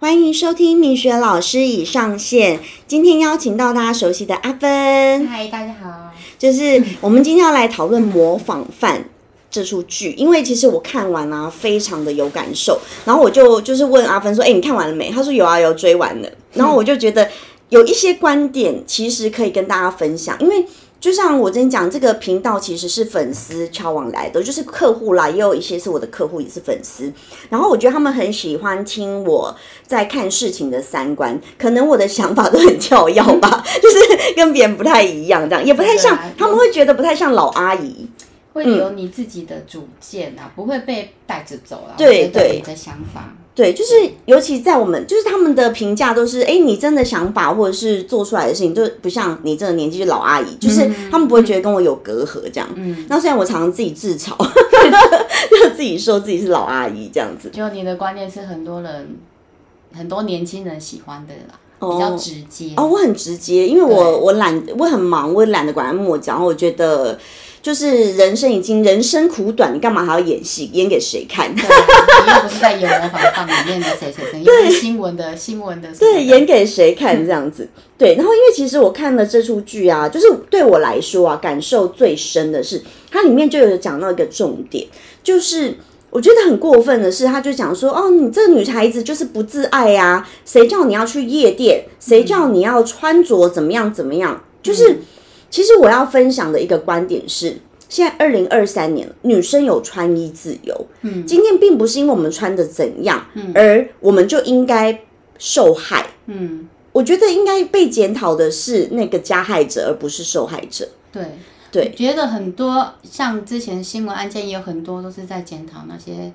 欢迎收听米雪老师已上线。今天邀请到大家熟悉的阿芬，嗨，大家好。就是我们今天要来讨论《模仿犯》这出剧，因为其实我看完啊，非常的有感受。然后我就就是问阿芬说：“哎、你看完了没？”他说：“有啊，有追完了。”然后我就觉得有一些观点其实可以跟大家分享，因为。就像我之前讲，这个频道其实是粉丝敲往来的，就是客户啦，也有一些是我的客户，也是粉丝。然后我觉得他们很喜欢听我在看事情的三观，可能我的想法都很跳跃吧，就是跟别人不太一样，这样也不太像他们会觉得不太像老阿姨。会有你自己的主见啊，不会被带着走啊。对对你的想法，对，就是尤其在我们，就是他们的评价都是，哎，你真的想法或者是做出来的事情，就不像你这个年纪就老阿姨，就是他们不会觉得跟我有隔阂这样。嗯，那虽然我常常自己自嘲，就自己说自己是老阿姨这样子。就你的观念是很多人、很多年轻人喜欢的啦，比较直接。哦，我很直接，因为我我懒，我很忙，我也懒得拐弯抹角。然后我觉得，就是人生已经人生苦短，你干嘛还要演戏？演给谁看？对你又不是在演模仿犯里面的谁谁谁，又是新闻的新闻的对，演给谁看这样子？对，然后因为其实我看了这出剧啊，就是对我来说啊，感受最深的是它里面就有讲到一个重点，就是。我觉得很过分的是，他就讲说，哦，你这个女孩子就是不自爱呀、谁叫你要去夜店？谁叫你要穿着怎么样怎么样？就是，其实我要分享的一个观点是，现在二零二三年，女生有穿衣自由。嗯，今天并不是因为我们穿的怎样，而我们就应该受害。嗯，我觉得应该被检讨的是那个加害者，而不是受害者。对。对，觉得很多像之前新闻案件也有很多都是在检讨那些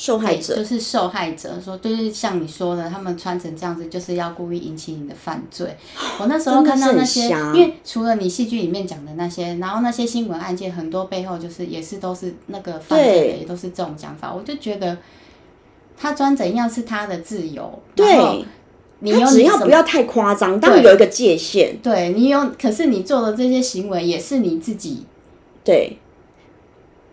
受害者就是受害者说，就是像你说的，他们穿成这样子就是要故意引起你的犯罪。我那时候看到那些，因为除了你戏剧里面讲的那些，然后那些新闻案件很多背后就是也是都是那个犯罪的，也都是这种讲法。我就觉得他穿怎样是他的自由，对你只要不要太夸张，当然有一个界限。对你有，可是你做的这些行为也是你自己对，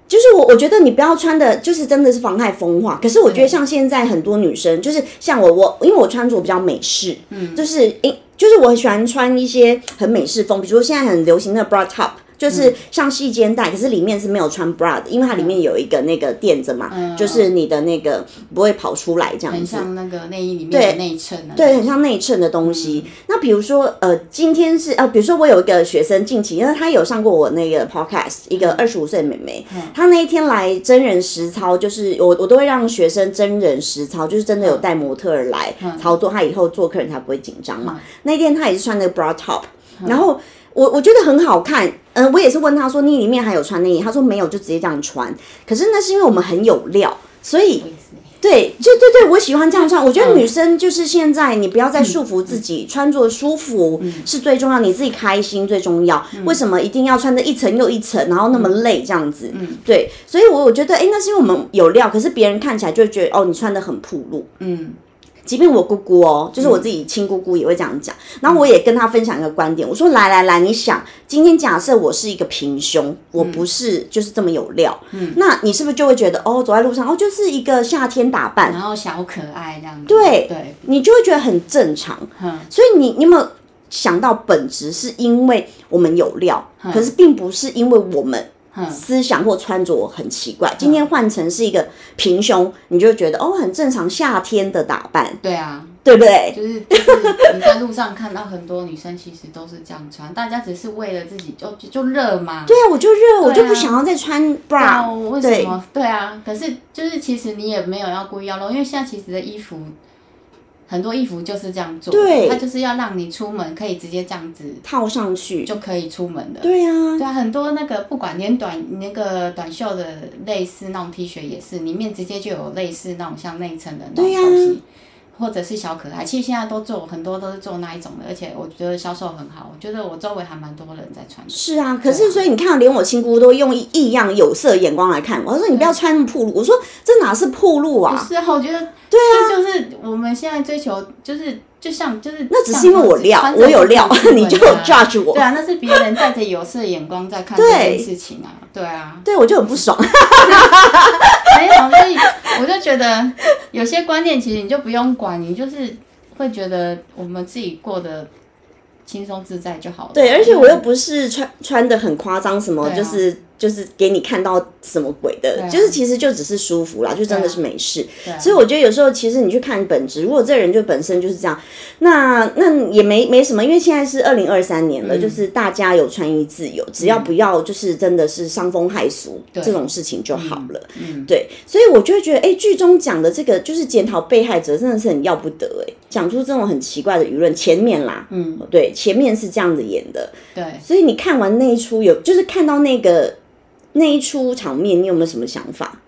就是我，我觉得你不要穿的，就是真的是妨害风化。可是我觉得像现在很多女生，就是像我，我因为我穿着比较美式，嗯，就是因，就是我很喜欢穿一些很美式风，比如说现在很流行的 bra top。就是像细肩带，可是里面是没有穿 bra 的，因为它里面有一个那个垫子嘛，就是你的那个不会跑出来这样子。很像那个内衣里面的内衬啊。对，很像内衬的东西。那比如说，呃，今天是呃，比如说我有一个学生近期，因为他有上过我那个 podcast，一个二十五岁的妹妹，她那一天来真人实操，就是我我都会让学生真人实操，就是真的有带模特儿来操作，她以后做客人才不会紧张嘛。那天她也是穿那个 bra top，然后。我我觉得很好看，嗯、我也是问他说你里面还有穿内衣，他说没有，就直接这样穿。可是那是因为我们很有料，所以对，就对对，我喜欢这样穿。我觉得女生就是现在，你不要再束缚自己，穿着舒服是最重要，你自己开心最重要。为什么一定要穿的一层又一层，然后那么累这样子？对，所以我我觉得，哎，那是因为我们有料，可是别人看起来就会觉得，哦，你穿的很暴露。嗯，即便我姑姑哦，就是我自己亲姑姑也会这样讲。然后我也跟她分享一个观点，我说来来来，你想，今天假设我是一个平胸，我不是就是这么有料，嗯，那你是不是就会觉得哦，走在路上哦，就是一个夏天打扮，然后小可爱这样子。对对，你就会觉得很正常。嗯。所以你你有没有想到本质是因为我们有料，可是并不是因为我们嗯思想或穿着很奇怪。今天换成是一个平胸，你就觉得哦很正常，夏天的打扮，对啊，对不对？就是就是你在路上看到很多女生，其实都是这样穿，大家只是为了自己就就就热嘛。对啊，我就热，我就啊不想要再穿，bra。我为什么？对啊，可是就是其实你也没有要故意要露，因为现在其实的衣服很多衣服就是这样做，对。它就是要让你出门可以直接这样子套上去，就可以出门的。对啊，对啊，很多那个不管连短那个短袖的类似那种 T 恤也是，里面直接就有类似那种像内衬的那种东西，或者是小可爱。其实现在都做很多都是做那一种的，而且我觉得销售很好。我觉得我周围还蛮多人在穿的。是啊，可是所以你看，连我亲姑都用异样有色眼光来看我。他说你不要穿那么暴露，我说这哪是暴露啊？是啊，我觉得对啊，这就是我们现在追求，就是就像就是那只是因为我料，我有料 你就啊 judge 我对。啊，那是别人带着有色眼光在看这件事情啊，对啊，对，我就很不爽。没有，所以我就觉得有些观念其实你就不用管，你就是会觉得我们自己过得轻松自在就好了。对，而且我又不是穿穿的很夸张，什么啊就是就是给你看到什么鬼的，啊就是其实就只是舒服啦，就真的是没事。所以我觉得有时候其实你去看本质，如果这人就本身就是这样，那那也没没什么，因为现在是二零二三年了，嗯就是大家有穿衣自由，只要不要就是真的是伤风害俗这种事情就好了。嗯，对，所以我就会觉得，哎，剧中讲的这个就是检讨被害者，真的是很要不得哎，讲出这种很奇怪的舆论。前面啦，嗯，对，前面是这样子演的，对。所以你看完那一出有，就是看到那个那一出场面，你有没有什么想法？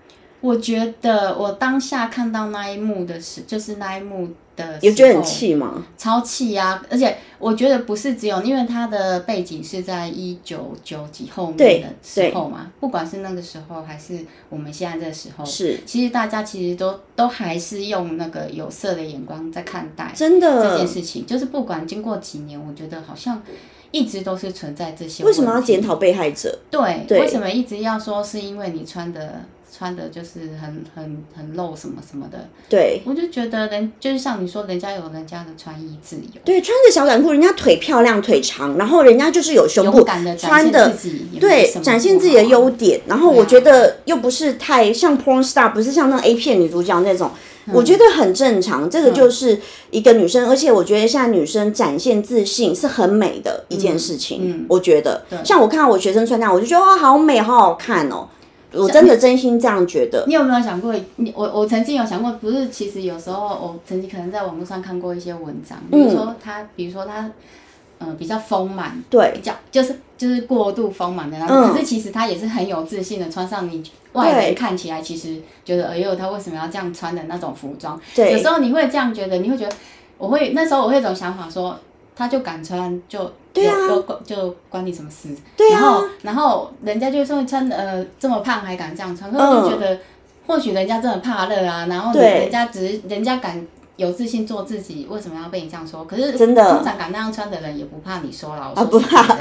我觉得我当下看到那一幕的时，就是那一幕的，有觉得很，气吗？超气啊！而且我觉得不是只有，因为它的背景是在一九九几后面的时候嘛，不管是那个时候还是我们现在这个时候，是其实大家其实都都还是用那个有色的眼光在看待真的这件。事情，就是不管经过几年，我觉得好像一直都是存在这些。为什么要检？讨被害者？对，对为什么一直要说是因为你穿的穿的就是很很很露什么什么的？对我就觉得人就是像你说，人家有人家的穿衣自由，对，穿着小短裤，人家腿漂亮腿长，然后人家就是有胸部穿的对展现自己的优点。然后我觉得又不是太像 porn star，不是像那种 A 片女主角那种，嗯我觉得很正常。这个就是一个女生，而且我觉得现在女生展现自信是很美的一件事情。嗯我觉得，像我看到我学生穿那样，我就觉得哇，好美，好好看哦。我真的真心这样觉得。你有没有想过？你我我曾经有想过，不是？其实有时候我曾经可能在网络上看过一些文章，比如说他，比如说他，呃，比较丰满，嗯对比较就是就是过度丰满的那种。嗯可是其实他也是很有自信的，穿上你外人看起来其实觉得，哎呦，他为什么要这样穿的那种服装？对有时候你会这样觉得，你会觉得，我会那时候我会有一种想法说，他就敢穿就。对啊就关你什么事？对啊然后然后人家就说穿呃这么胖还敢这样穿，我就觉得。或许人家真的怕热啊，然后人家只是人家敢有自信做自己，为什么要被你这样说？可是真的通常敢那样穿的人也不怕你说了，我说不怕的，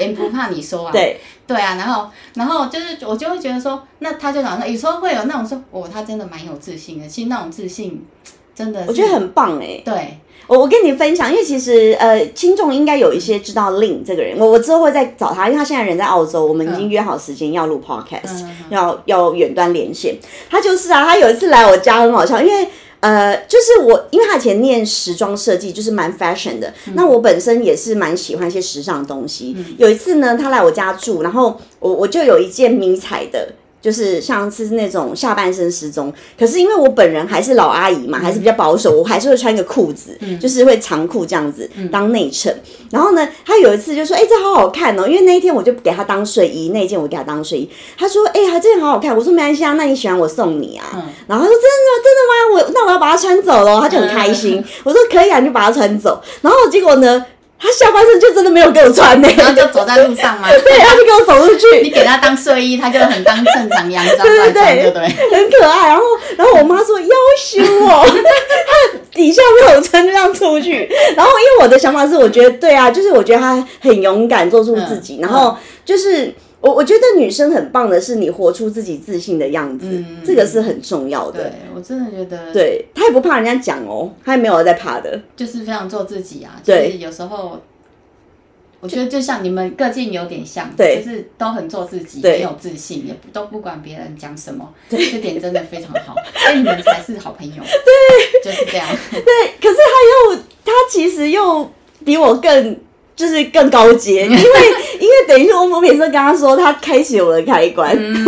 也不怕你说啊。对对啊，然后然后就是我就会觉得说，那他就讲说，有时候会有那种说，哦，他真的蛮有自信的。其实那种自信真的，我觉得很棒哎、对，我我跟你分享，因为其实呃，听众应该有一些知道 Lin 这个人，我我之后会再找他，因为他现在人在澳洲，我们已经约好时间要录 podcast，、要要远端连线。他就是啊，他有一次来我家很好笑，因为。呃，就是我，因为他以前念时装设计，就是蛮 fashion 的。那我本身也是蛮喜欢一些时尚的东西。有一次呢，他来我家住，然后我我就有一件迷彩的，就是像是那种下半身失踪。可是因为我本人还是老阿姨嘛，还是比较保守，我还是会穿个裤子，就是会长裤这样子当内衬。然后呢，他有一次就说：“哎、这好好看哦！”因为那一天我就给他当睡衣，那一件我给他当睡衣。他说：“哎、呀，这件好好看。”我说：“没关系啊，那你喜欢我送你啊。然后他说：“真的真的吗？我那我要把它穿走喽。”他就很开心。我说：“可以啊，你就把它穿走。”然后结果呢，他下半身就真的没有给我穿呢、然后就走在路上嘛，对，他就给我走出去。你给他当睡衣，他就很当正常洋装来穿，对不对？很可爱。然后，然后我妈说要羞我，他底下没有穿就这样出去。然后，因为我的想法是，我觉得对啊，就是我觉得他很勇敢，做出自己。嗯然后就是我，我觉得女生很棒的是，你活出自己自信的样子，嗯这个是很重要的。对我真的觉得，对，她也不怕人家讲哦，她也没有在怕的。就是非常做自己啊。对就是有时候，我觉得就像你们个性有点像，对就是都很做自己，对很有自信，也都不管别人讲什么，这点真的非常好，所以你们才是好朋友。对，就是这样。对，可是她又，她其实又比我更。就是更高阶，因为因为等于说，我每次都跟他说，他开启我的开关，嗯。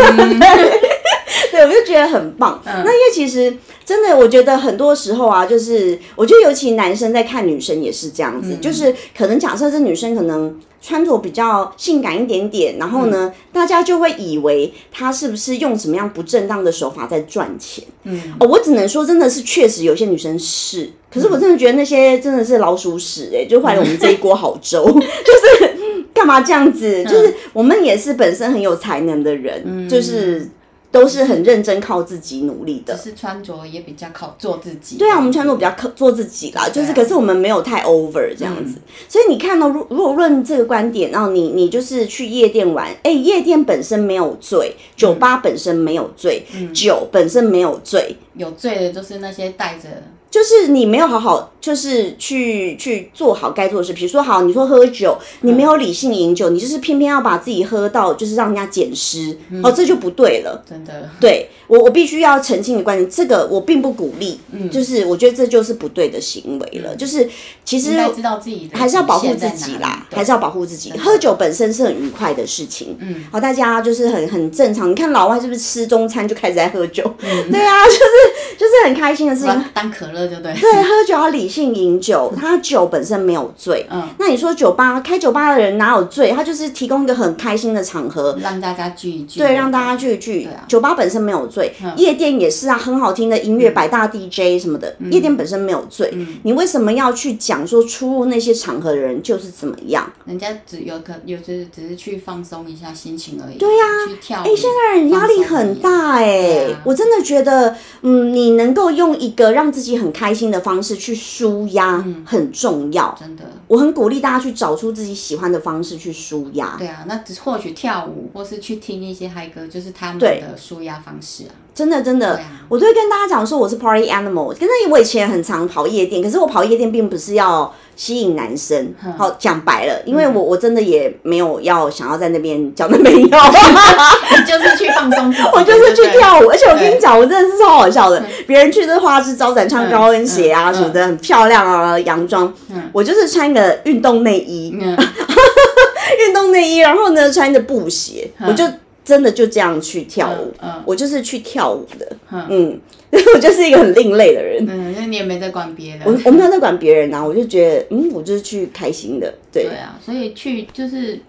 对，我就觉得很棒。那因为其实真的，我觉得很多时候啊，就是我觉得尤其男生在看女生也是这样嗯。子，就是可能假设这女生可能穿着比较性感一点点，然后呢，大家就会以为她是不是用什么样不正当的手法在赚钱。嗯，哦，我只能说，真的是确实有些女生是，可是我真的觉得那些真的是老鼠屎哎、就坏了我们这一锅好粥，就是干嘛这样子？就是我们也是本身很有才能的人，就是都是很认真靠自己努力的。只。是穿着也比较靠做自己。对啊，我们穿着比较靠做自己啦，就是可是我们没有太 over 这样子，所以你看到、如如果论这个观点，然后你你就是去夜店玩，哎，夜店本身没有罪，酒吧本身没有罪，酒本身没有罪，有罪的就是那些带着就是你没有好好，就是去去做好该做的事。比如说，好，你说喝酒，你没有理性饮酒，你就是偏偏要把自己喝到，就是让人家捡尸，哦，这就不对了。真的对我，我必须要澄清你的观点，这个我并不鼓励，嗯就是我觉得这就是不对的行为了。就是其实知道自己还是要保护自己啦，还是要保护自己。喝酒本身是很愉快的事情，嗯，好，大家就是很很正常。你看老外是不是吃中餐就开始在喝酒？嗯 对啊，就是就是很开心的事情。当当可乐就对。对，喝酒要理性饮酒，他酒本身没有醉。嗯，那你说酒吧开酒吧的人哪有醉？他就是提供一个很开心的场合，让大家聚一聚。对，让大家聚一聚。啊酒吧本身没有醉，嗯夜店也是啊，很好听的音乐，百大 DJ 什么的，夜店本身没有罪。嗯你为什么要去讲说出入那些场合的人就是怎么样？人家只有可有就是只是去放松一下心情而已。对呀去跳舞。哎、现在人压力很大哎、我真的觉得，嗯，你能够用一个让自己很开心的方式去舒压，很重要。真的。我很鼓励大家去找出自己喜欢的方式去舒压。对啊，那只或许跳舞，或是去听一些嗨歌，就是他们的舒压方式啊。真的真的，啊我都会跟大家讲说我是 party animal。可是我以前很常跑夜店，可是我跑夜店并不是要吸引男生。嗯好讲白了，因为我我真的也没有要想要在那边交男朋友。你就是去放松 我就是去跳舞，而且我跟你讲，我真的是超好笑的。别人去都花枝招展，穿高跟鞋啊嗯什么的，很漂亮啊，洋装。我就是穿个运动内衣，嗯，运动内衣，然后呢穿着布鞋，我就真的就这样去跳舞。嗯嗯我就是去跳舞的，嗯嗯，我就是一个很另类的人。嗯，那你也没在管别人。我我没有在管别人啊，我就觉得，嗯，我就是去开心的，对对啊，所以去就是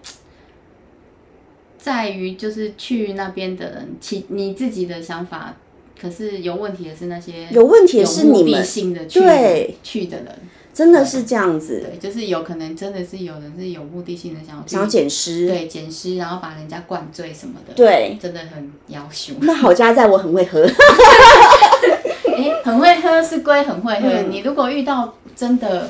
在于就是去那边的人，其你自己的想法，可是有问题的是那些有问题的是你们，性的去对。去的人，真的是这样子，对，就是有可能真的是有人是有目的性的想想要捡尸，对捡尸，然后把人家灌醉什么的，对，真的很要求。那好家在我很会喝，哎，很会喝是归很会喝，嗯。你如果遇到真的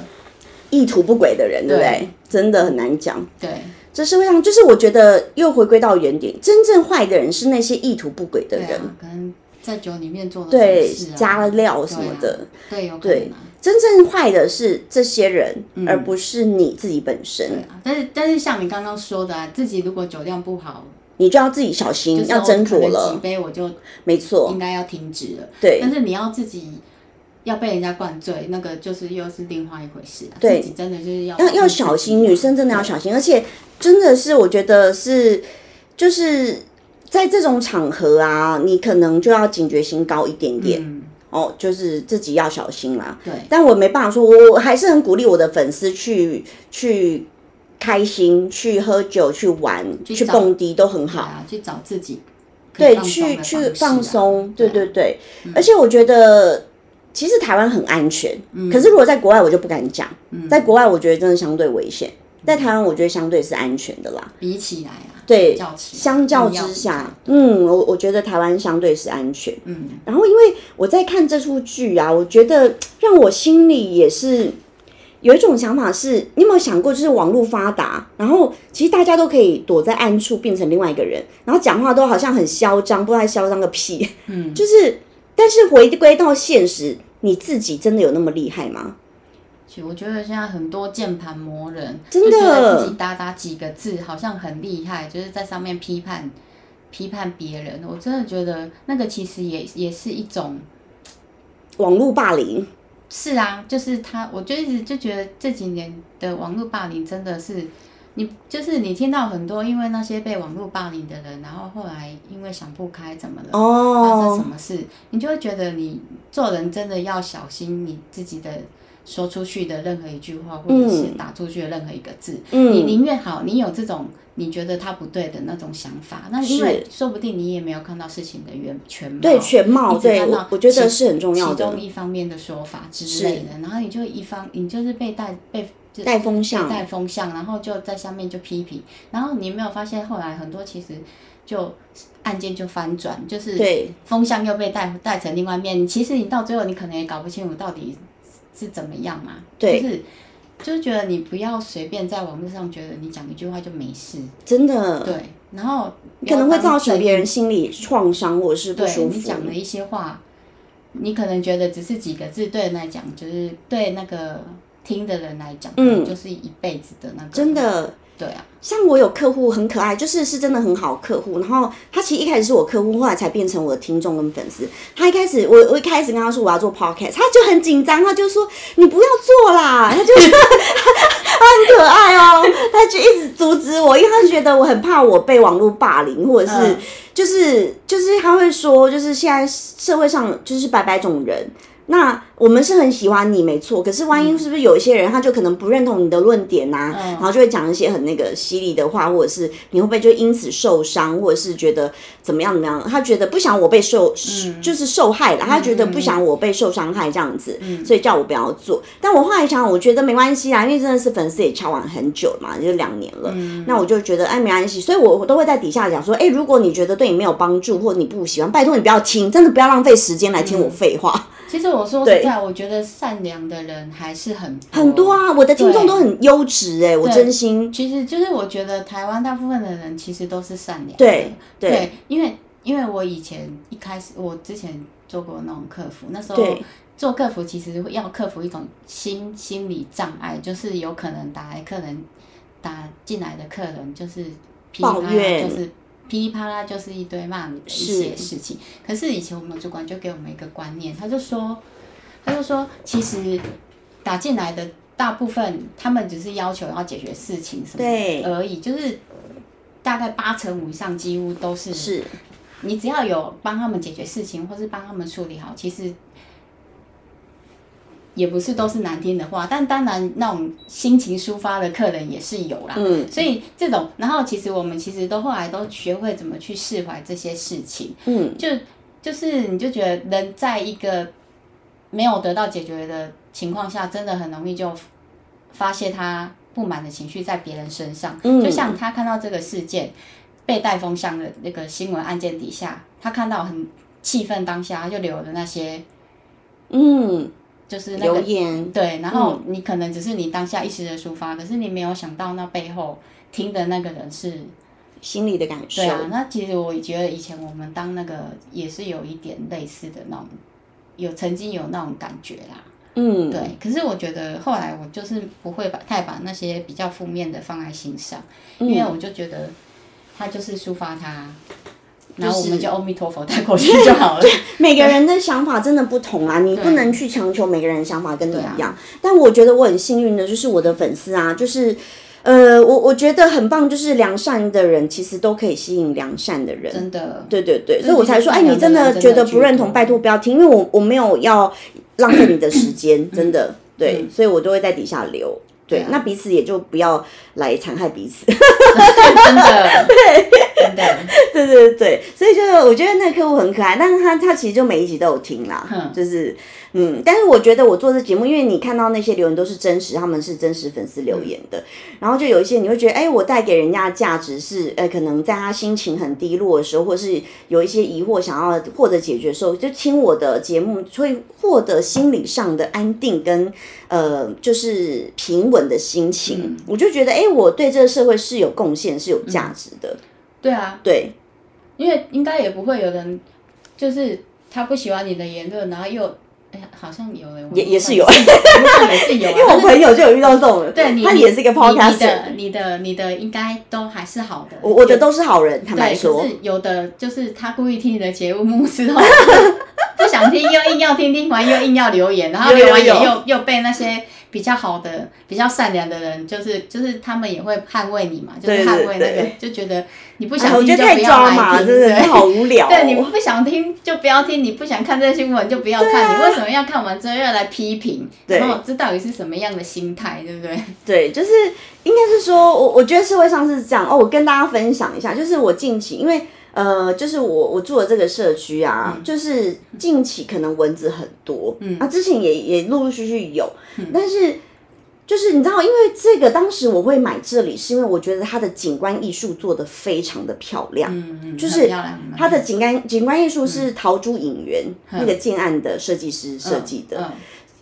意图不轨的人，对不对？对？真的很难讲。对。这社会上，就是我觉得又回归到原点，真正坏的人是那些意图不轨的人，对啊，可能在酒里面做的对加料什么的。对，有可能啊。真正坏的是这些人，嗯而不是你自己本对身。啊，但是但是像你刚刚说的啊，自己如果酒量不好，你就要自己小心，就是要斟酌我可能几。杯我就没错应，该要停止了。对但是你要自己要被人家灌醉，那个就是又是另外一回事啊。对自己真的就是要要小心，女生真的要小心，而且真的是我觉得是就是在这种场合啊，你可能就要警觉心高一点点、嗯，哦，就是自己要小心啦。对。但我没办法说，我我还是很鼓励我的粉丝去去开心，去喝酒，去玩，去找蹦迪都很好。啊，去找自己对，去去放松，对对对而且我觉得其实台湾很安全，嗯。可是如果在国外我就不敢讲，在国外我觉得真的相对危险，在台湾我觉得相对是安全的啦。比起来啊，对比较起来相较之下，嗯，我我觉得台湾相对是安全。嗯，然后因为我在看这出剧啊，我觉得让我心里也是有一种想法是，你有没有想过，就是网络发达，然后其实大家都可以躲在暗处变成另外一个人，然后讲话都好像很嚣张，不知道在嚣张个屁。嗯，就是，但是回归到现实，你自己真的有那么厉害吗？我觉得现在很多键盘魔人，真的就觉得自己打打几个字好像很厉害，就是在上面批判批判别人。我真的觉得那个其实也也是一种，网络霸凌，是啊，就是他，我就一直就觉得这几年的网络霸凌真的是。你就是你听到很多因为那些被网络霸凌的人，然后后来因为想不开怎么了，发生什哦，么事，你就会觉得你做人真的要小心你自己的说出去的任何一句话，或者是打出去的任何一个字。你嗯，宁愿好，你有这种你觉得他不对的那种想法，那因为说不定你也没有看到事情的原全貌，对全貌，对我我觉得其是很重要的其中，一方面的说法之类的，然后你就一方你就是被带被就带风向被带风向，然后就在下面就批评，然后你有没有发现后来很多其实就案件就翻转，就是对风向又被带带成另外一面。其实你到最后，你可能也搞不清楚到底是怎么样嘛。对。就是就是觉得你不要随便在网络上觉得你讲一句话就没事，真的。对，然后可能会造成别人人心理创伤或者是不对舒服。你讲的一些话，你可能觉得只是几个字，对人来讲就是对那个听的人来讲，嗯。就是一辈子的那个，真的，对啊，像我有客户很可爱，就是是真的很好客户。然后他其实一开始是我客户，后来才变成我的听众跟粉丝。他一开始我我一开始跟他说我要做 podcast，他就很紧张，他就说你不要做啦，他就他 很可爱哦，他就一直阻止我，因为他觉得我很怕我被网络霸凌，或者是、嗯就是就是他会说，就是现在社会上就是百百种人。那我们是很喜欢你，没错。可是万一是不是有一些人，他就可能不认同你的论点呐、嗯然后就会讲一些很那个犀利的话，或者是你会不会就因此受伤，或者是觉得怎么样怎么样？他觉得不想我被受，就是受害了，他觉得不想我被受伤害这样子，所以叫我不要做。但我后来想，我觉得没关系啦，因为真的是粉丝也敲完很久了嘛，就两年了。那我就觉得哎没关系，所以我我都会在底下讲说，哎，如果你觉得对你没有帮助，或你不喜欢，拜托你不要听，真的不要浪费时间来听我废话。其实我说实在，我觉得善良的人还是很多。很多啊，我的听众都很优质哎，我真心。其实就是我觉得台湾大部分的人其实都是善良的，对因为因为我以前一开始我之前做过那种客服，那时候做客服其实要克服一种心心理障碍，就是有可能打来客人打进来的客人就是抱怨。就是噼里啪啦就是一堆骂你的一些事情。可是以前我们主管就给我们一个观念，他就说他就说其实打进来的大部分他们只是要求要解决事情什么而已，就是大概八成五以上几乎都是是你只要有帮他们解决事情，或是帮他们处理好，其实也不是都是难听的话，但当然那种心情抒发的客人也是有啦。嗯所以这种，然后其实我们其实都后来都学会怎么去释怀这些事情，嗯就就是你就觉得人在一个没有得到解决的情况下，真的很容易就发泄他不满的情绪在别人身上。嗯就像他看到这个事件被带风向的那个新闻案件底下，他看到很气愤当下，他就留了那些嗯，就是那留个言对，然后你可能只是你当下一时的抒发，可是你没有想到那背后听的那个人是。心里的感受对，啊，那其实我觉得以前我们当那个也是有一点类似的那种，有曾经有那种感觉啦。嗯，对，可是我觉得后来我就是不会把太把那些比较负面的放在心上，嗯因为我就觉得他就是抒发他，然后我就是们就阿弥陀佛带过去就好了。每个人的想法真的不同啊，你不能去强求每个人的想法跟你一样。但我觉得我很幸运的，就是我的粉丝啊，就是。呃，我我觉得很棒，就是良善的人其实都可以吸引良善的人，真的，对对对，所以我才说，哎，你真的觉得不认同，拜托不要听，因为我我没有要浪费你的时间，真的，对，所以我都会在底下留。对，啊。那彼此也就不要来残害彼此。真的，对，真的，对对对，所以就是我觉得那个客户很可爱，但是他他其实就每一集都有听啦，嗯就是嗯，但是我觉得我做这节目，因为你看到那些留言都是真实，他们是真实粉丝留言的，然后就有一些你会觉得，哎，我带给人家的价值是，呃，可能在他心情很低落的时候，或是有一些疑惑想要获得解决的时候，就听我的节目会获得心理上的安定跟呃，就是平稳的心情，我就觉得，哎，我对这个社会是有贡献，是有价值的，对啊，对。因为应该也不会有人，就是他不喜欢你的言论，然后又，哎，好像有人也也是有是有啊，因为我朋友就有遇到这种人，对你，他也是一个你 podcast，你的你的你的应该都还是好的。我我的都是好人，坦白对，说，是有的就是他故意听你的节目之后，不想听又硬要听，听完又硬要留言，然后留完言有又又被那些比较好的、比较善良的人，就是就是他们也会捍卫你嘛，就是捍卫那个对，就觉得你不哎想听就不要来听，对真的好无聊 哦。对，你不想听就不要听，你不想看这些新闻就不要看，啊你为什么要看完之后要来批评？对然后这到底是什么样的心态，对不对？对，就是应该是说，我我觉得社会上是这样哦。我跟大家分享一下，就是我近期因为。呃，就是我我住的这个社区啊，就是近期可能蚊子很多，嗯，啊，之前也也陆陆续续有，但是就是你知道，因为这个当时我会买这里，是因为我觉得它的景观艺术做的非常的漂亮。嗯嗯，就是它的景观景观艺术是桃珠影园、那个建案的设计师设计的。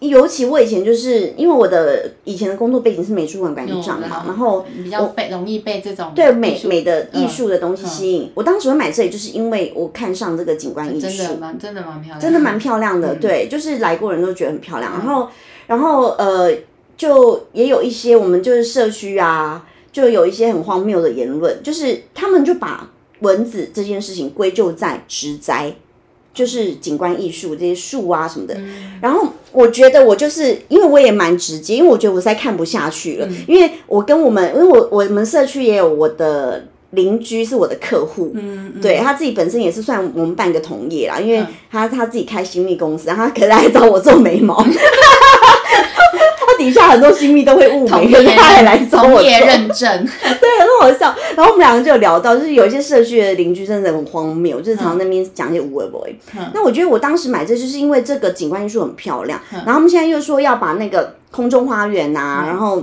嗯尤其我以前就是因为我的以前的工作背景是美术馆馆长嘛，嗯然后比较被容易被这种对美美的艺术的东西吸引。我当时会买这里，就是因为我看上这个景观艺真的术，蛮真的蛮漂亮，真的蛮漂亮嗯的。对，就是来过人都觉得很漂亮。然后，然后呃，就也有一些我们就是社区啊，就有一些很荒谬的言论，就是他们就把蚊子这件事情归咎在植栽。就是景观艺术这些树啊什么的，然后我觉得我就是因为我也蛮直接，因为我觉得我实在看不下去了，因为我跟我们，因为我我们社区也有我的邻居是我的客户，嗯，嗯。对他自己本身也是算我们半个同业啦，因为他他自己开新密公司，然后他可是来找我做眉毛，他 底下很多新密都会误会，可是他也来找我做，同业认证，对，很好笑。然后我们两个就有聊到，就是有一些社区的邻居真的很荒谬，就是常常那边讲一些无为 boy。那我觉得我当时买这就是因为这个景观艺术很漂亮，然后他们现在又说要把那个空中花园呐、然后。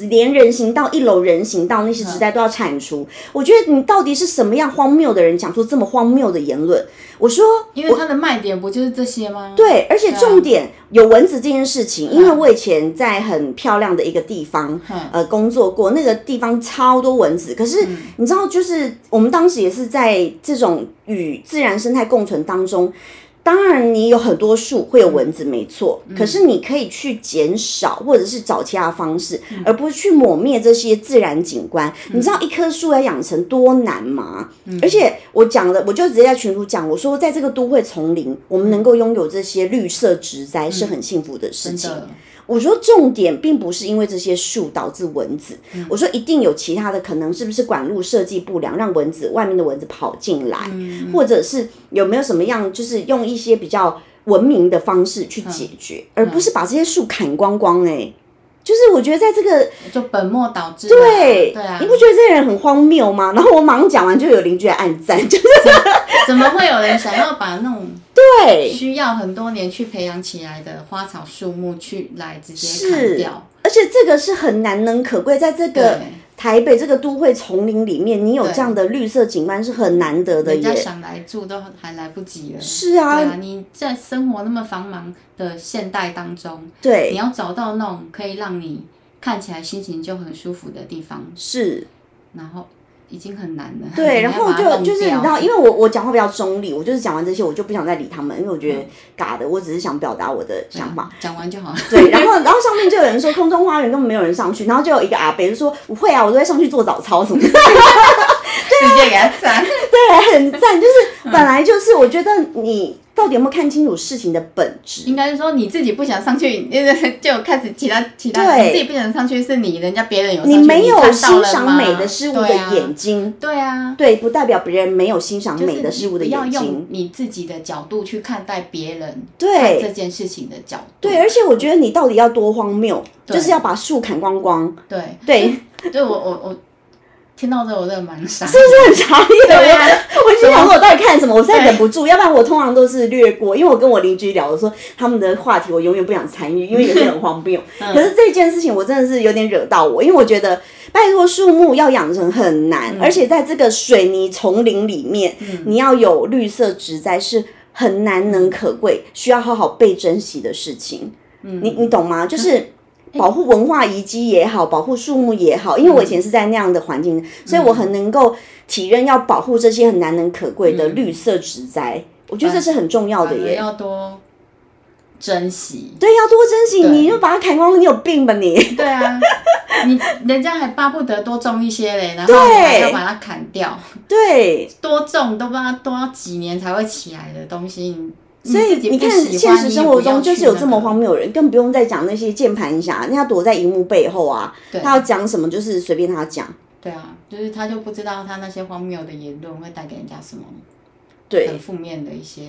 连人行道、一楼人行道那些植栽都要铲除，我觉得你到底是什么样荒谬的人讲出这么荒谬的言论？我说，因为它的卖点不就是这些吗？对，而且重点有蚊子这件事情，因为我以前在很漂亮的一个地方，呃，工作过，那个地方超多蚊子。可是你知道，就是我们当时也是在这种与自然生态共存当中。当然，你有很多树会有蚊子，没错。可是你可以去减少，或者是找其他方式，而不是去抹灭这些自然景观。你知道一棵树要养成多难吗？而且我讲的，我就直接在群主讲，我说在这个都会丛林，我们能够拥有这些绿色植栽是很幸福的事情。我说重点并不是因为这些树导致蚊子，我说一定有其他的可能，是不是管路设计不良，让蚊子外面的蚊子跑进来，或者是有没有什么样，就是用一些比较文明的方式去解决，而不是把这些树砍光光、哎，就是我觉得在这个就本末倒置。对对啊，你不觉得这些人很荒谬吗？然后我马上讲完，就有邻居来按赞，就是怎么会有人想要把那种对，需要很多年去培养起来的花草树木去来直接砍掉？而且这个是很难能可贵，在这个台北这个都会丛林里面，你有这样的绿色景观是很难得的人家。想来住都还来不及了。是啊对啊，你在生活那么繁忙的现代当中，对你，要找到那种可以让你看起来心情就很舒服的地方，是，然后已经很难了。对，然后就就是你知道，因为我我讲话比较中立，我就是讲完这些，我就不想再理他们，因为我觉得尬的，我只是想表达我的想法。讲完就好了。对，然后 然后上面就有人说空中花园根本没有人上去，然后就有一个阿北就说不会啊，我都会上去做早操什么的。直接给他赞。对，很赞，就是本来就是，我觉得你到底有没有看清楚事情的本质？应该是说你自己不想上去，就开始其他其他，对你自己不想上去是你，人家别人有上去，你没有看到欣赏吗美的事物的眼睛，对啊，对，不代表别人没有欣赏就是美的事物的你不要用眼睛。你自己的角度去看待别人对看这件事情的角度。对，而且我觉得你到底要多荒谬，就是要把树砍光光。对对，对我我我听到这我真的蛮傻，是不是很傻眼？对啊我我心想说，我到底看什么？我实在忍不住，要不然我通常都是略过，因为我跟我邻居聊，我说他们的话题我永远不想参与，因为有些很荒谬。嗯可是这件事情我真的是有点惹到我，因为我觉得拜托树木要养成很难，而且在这个水泥丛林里面，你要有绿色植栽是很难能可贵，需要好好被珍惜的事情。你你懂吗？就是。保护文化遗迹也好，保护树木也好，因为我以前是在那样的环境，所以我很能够体认要保护这些很难能可贵的绿色植栽。我觉得这是很重要的耶。要多珍惜。对，要多珍惜。你就把它砍光，你有病吧你？对啊，你人家还巴不得多种一些嘞，然后你还要把它砍掉，对，多种都不知道多要几年才会起来的东西，你所以你看，现实生活中就是有这么荒谬。的人，更不用再讲那些键盘侠，人家躲在荧幕背后啊，他要讲什么就是随便他讲。对啊，就是他就不知道他那些荒谬的言论会带给人家什么对，很负面的一些。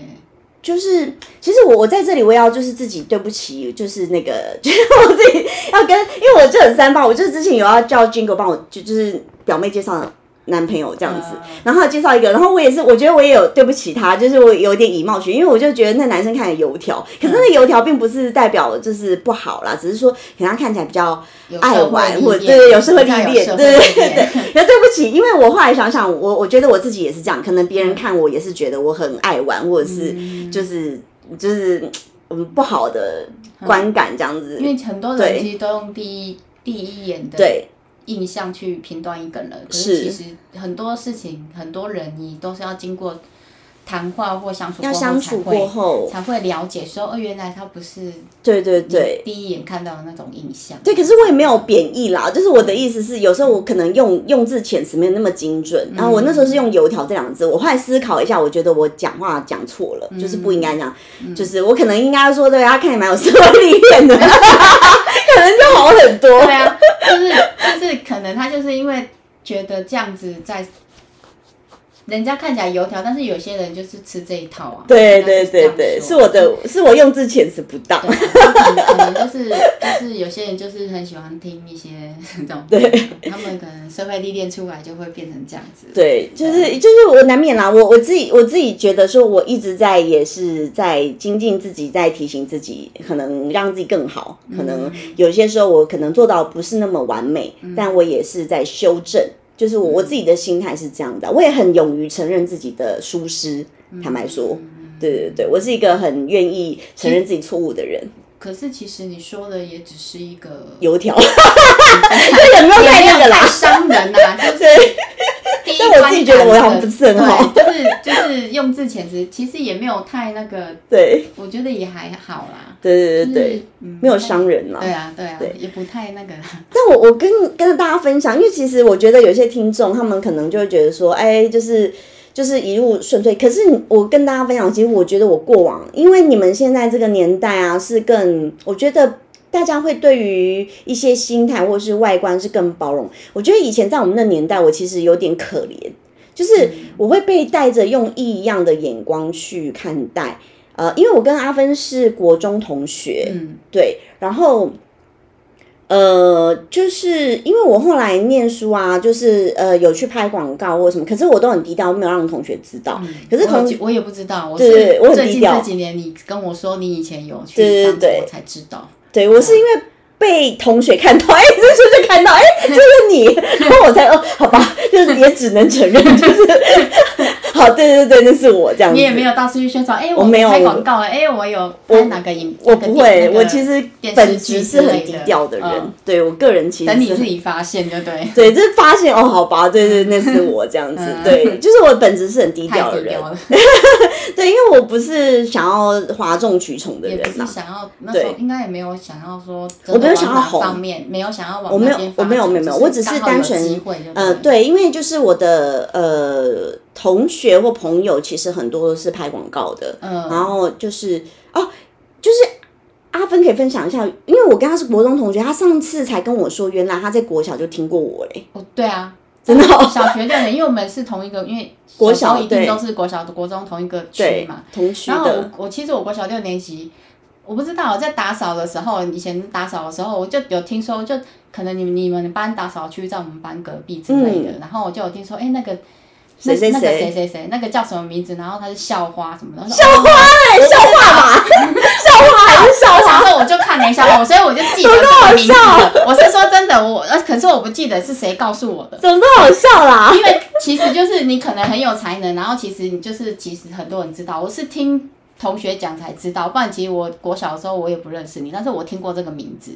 就是，其实我我在这里我也要就是自己对不起，就是那个，就是我自己要跟，因为我就很三八，我就是之前有要叫 Jingle 帮我就就是表妹介绍男朋友这样子。嗯，然后他介绍一个，然后我也是，我觉得我也有对不起他，就是我有点以貌取，因为我就觉得那男生看起来油条，可是那油条并不是代表就是不好啦，只是说可能他看起来比较爱玩，或者对有社会历练，对对对。那对不起，因为我后来想想，我我觉得我自己也是这样，可能别人看我也是觉得我很爱玩，或者是嗯。就是就是嗯不好的观感这样子。因为很多人其实都用第一第一眼的对印象去评断一个人，可是是。其实很多事情很多人你都是要经过谈话或相处要相处过后，才会了解说哦，原来他不是对对对。第一眼看到的那种印象。对，可是我也没有贬义啦，就是我的意思是，有时候我可能用用字遣词没有那么精准。然后我那时候是用“油条”这两个字，我后来思考一下，我觉得我讲话讲错了，就是不应该这样，就是我可能应该说，对他看起来蛮有社会历练的，可能就好很多。对啊，就是就是可能他就是因为觉得这样子在。人家看起来油条，但是有些人就是吃这一套啊。对对对对，是我的，是我用之遣词不当。可能就是就是有些人就是很喜欢听一些这种，对，他们可能社会历练出来就会变成这样子。对，就是就是我难免啦，我我自己我自己觉得说，我一直在也是在精进自己，在提醒自己，可能让自己更好。可能有些时候我可能做到不是那么完美，但我也是在修正。就是我我自己的心态是这样的，我也很勇于承认自己的疏失。坦白说，对对对，我是一个很愿意承认自己错误的人。可是其实你说的也只是一个，油条，这有没有也没有太太那个啦？伤人呐、就是但我自己觉得我好像不是很好就是就是用字遣词，其实也没有太那个，对我觉得也还好啦。对对对对，嗯没有伤人啦。对啊，对啊，也不太那个。但我我跟跟大家分享，因为其实我觉得有些听众他们可能就会觉得说，哎，就是就是一路顺遂。可是我跟大家分享，其实我觉得我过往，因为你们现在这个年代啊，是更我觉得大家会对于一些心态或是外观是更包容。我觉得以前在我们那年代，我其实有点可怜，就是我会被带着用异样的眼光去看待。呃，因为我跟阿芬是国中同学，嗯对，然后。呃，就是因为我后来念书啊，就是呃有去拍广告或什么，可是我都很低调，没有让同学知道。可是同我我也不知道，我是最近低调这几年你跟我说你以前有去对对对我才知道。对我是因为被同学看到，哎、就是看到？哎、就是你，然后我才哦，好吧，就是也只能承认，就是好，对对对，那是我这样子。你也没有到处去宣传，哎、我没有拍广告了，哎、我有拍哪个影，我不会，我其实本剧质是很低调的人，嗯对我个人其实等你自己发现，就对，对，就是发现哦，好吧，对对，那是我这样子，嗯对，就是我本质是很低太调的人，对，因为我不是想要哗众取宠的人也不是想要那时候对应该也没有想要说，我没有想要红方面，没有想要往我没有我没有展没有没有我只是单纯嗯呃，对，因为就是我的呃同学或朋友，其实很多都是拍广告的，嗯。然后就是哦，就是阿芬可以分享一下，因为我跟他是国中同学，他上次才跟我说，原来他在国小就听过我嘞，哦，对啊，真的？哦小学六年，因为我们是同一个，因为国小一定都是国小、国中同一个区嘛。，同区然后我，我其实我国小六年级，我不知道我在打扫的时候，以前打扫的时候，我就有听说，就可能你们你们班打扫区在我们班隔壁之类的，然后我就有听说，哎，那个。谁谁那个谁谁谁谁，那个叫什么名字？然后他是校花什么的。校花哎、笑话吧，校花还是校花？我我就看了一下哦，所以我就记得这个名字了。我是说真的，我呃，可是我不记得是谁告诉我的。怎么都好笑啦？因为其实就是你可能很有才能，然后其实你就是其实很多人知道，我是听同学讲才知道，不然其实我国小的时候我也不认识你，但是我听过这个名字。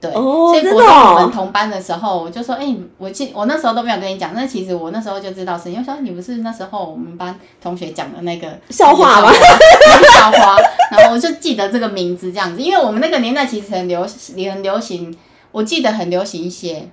对，哦所以国中我们同班的时候，我就说，哎、我记我那时候都没有跟你讲，那其实我那时候就知道是，因为说你不是那时候我们班同学讲的那个笑话吗？那个校花，然后我就记得这个名字这样子，因为我们那个年代其实很流也很流行，我记得很流行一些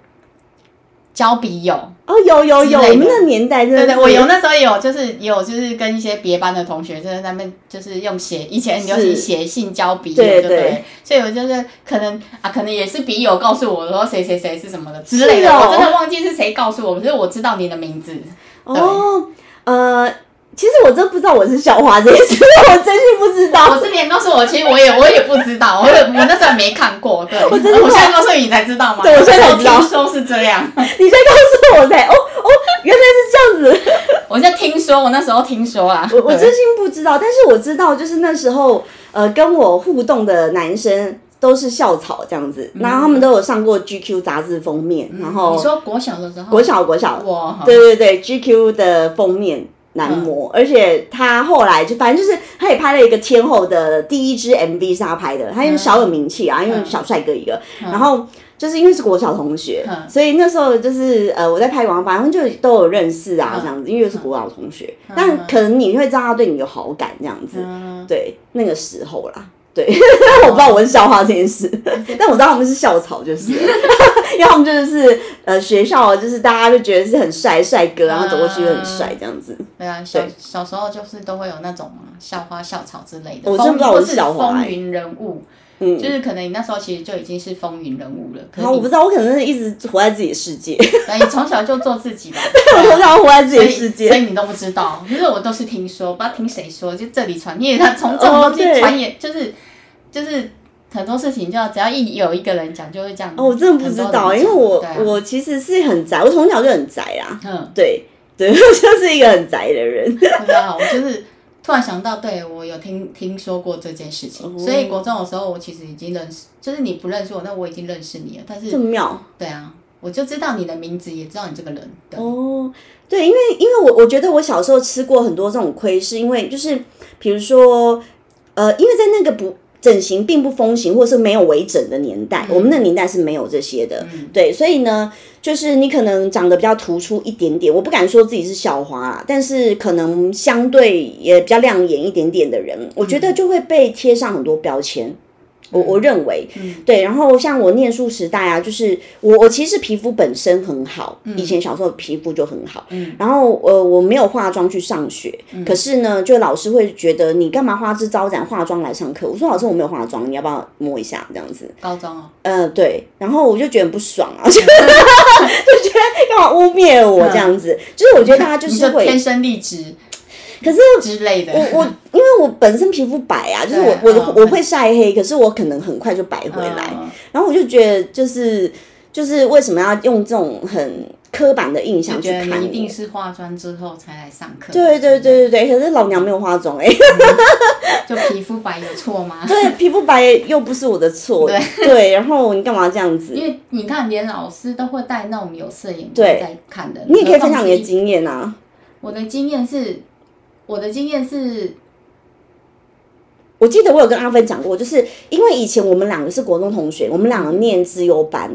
交笔友，哦，有有有，我们那年代真的是对对，我有那时候也有，就是也有就是跟一些别班的同学，就是他们就是用写，以前很流行是。写信交笔友，对对不对？对？所以我就是可能啊，可能也是笔友告诉我说谁谁谁是什么的之类的，哦。我真的忘记是谁告诉我，可是我知道你的名字。哦，呃，其实我真不知道我是校花这件事，我真是不知道。我道。是连告诉我，其实我也我也不知道，我也 我那时候没看过，对，我真的我现在告诉你才知道吗？对我现在才知道。听说是这样，你在告诉我才哦哦，原来是这样子。我在听说，我那时候听说啊，我我真心不知道，但是我知道，就是那时候呃跟我互动的男生都是校草这样子，然后他们都有上过 GQ 杂志封面，然后你说国小的时候，国小国小，哇，对对对，GQ 的封面男模，而且他后来就反正就是他也拍了一个天后的第一支 MV 是他拍的，他因为小有名气啊，因为小帅哥一个，然后。就是因为是国小同学，所以那时候就是呃我在拍广告，反正就都有认识啊这样子，因为是国小同学，但可能你会知道他对你有好感这样子，对那个时候啦，对，我不知道我是校花这件事，但我知道他们是校草，就是，因为他们就是呃学校就是大家就觉得是很帅帅哥，然后走过去就很帅这样子。对啊，小小时候就是都会有那种校花校草之类的，我真不知道我是校花，风云人物。嗯，就是可能你那时候其实就已经是风云人物了。然后我不知道，我可能是一直活在自己的世界。对，你从小就做自己吧。我从小活在自己的世界，所以你都不知道。就是我都是听说，不知道听谁说，就这里传，因为他从这种东西传也，就是就是很多事情，就要只要一有一个人讲，就会这样。哦，我真的不知道，因为我我其实是很宅，我从小就很宅啊。嗯，对对，我就是一个很宅的人。知道，我就是。突然想到，对我有听听说过这件事情，所以国中的时候，我其实已经认识，就是你不认识我，那我已经认识你了。但是这么妙，对啊，我就知道你的名字，也知道你这个人。哦，对，因为因为我我觉得我小时候吃过很多这种亏，是因为就是比如说，呃，因为在那个不。整形并不风行，或是没有微整的年代，我们那年代是没有这些的。对，所以呢，就是你可能长得比较突出一点点，我不敢说自己是校花，但是可能相对也比较亮眼一点点的人，我觉得就会被贴上很多标签。我我认为，对，然后像我念书时代啊，就是我我其实皮肤本身很好，以前小时候皮肤就很好，然后呃我没有化妆去上学，可是呢，就老师会觉得你干嘛花枝招展化妆来上课？我说老师我没有化妆，你要不要摸一下这样子？高中哦，呃对，然后我就觉得很不爽啊，就觉得干嘛污蔑我这样子？就是我觉得大家就是会天生丽质。可是之类的，我我因为我本身皮肤白啊，就是我我我会晒黑，可是我可能很快就白回来，然后我就觉得就是就是为什么要用这种很刻板的印象去看？一定是化妆之后才来上课。对对对对对，可是老娘没有化妆哎，就皮肤白有错吗？对，皮肤白又不是我的错，对对，然后你干嘛这样子？因为你看，连老师都会带那种有色眼镜在看的，你也可以分享你的经验啊。我的经验是。我的经验是，我记得我有跟阿芬讲过，就是因为以前我们两个是国中同学，我们两个念自优班，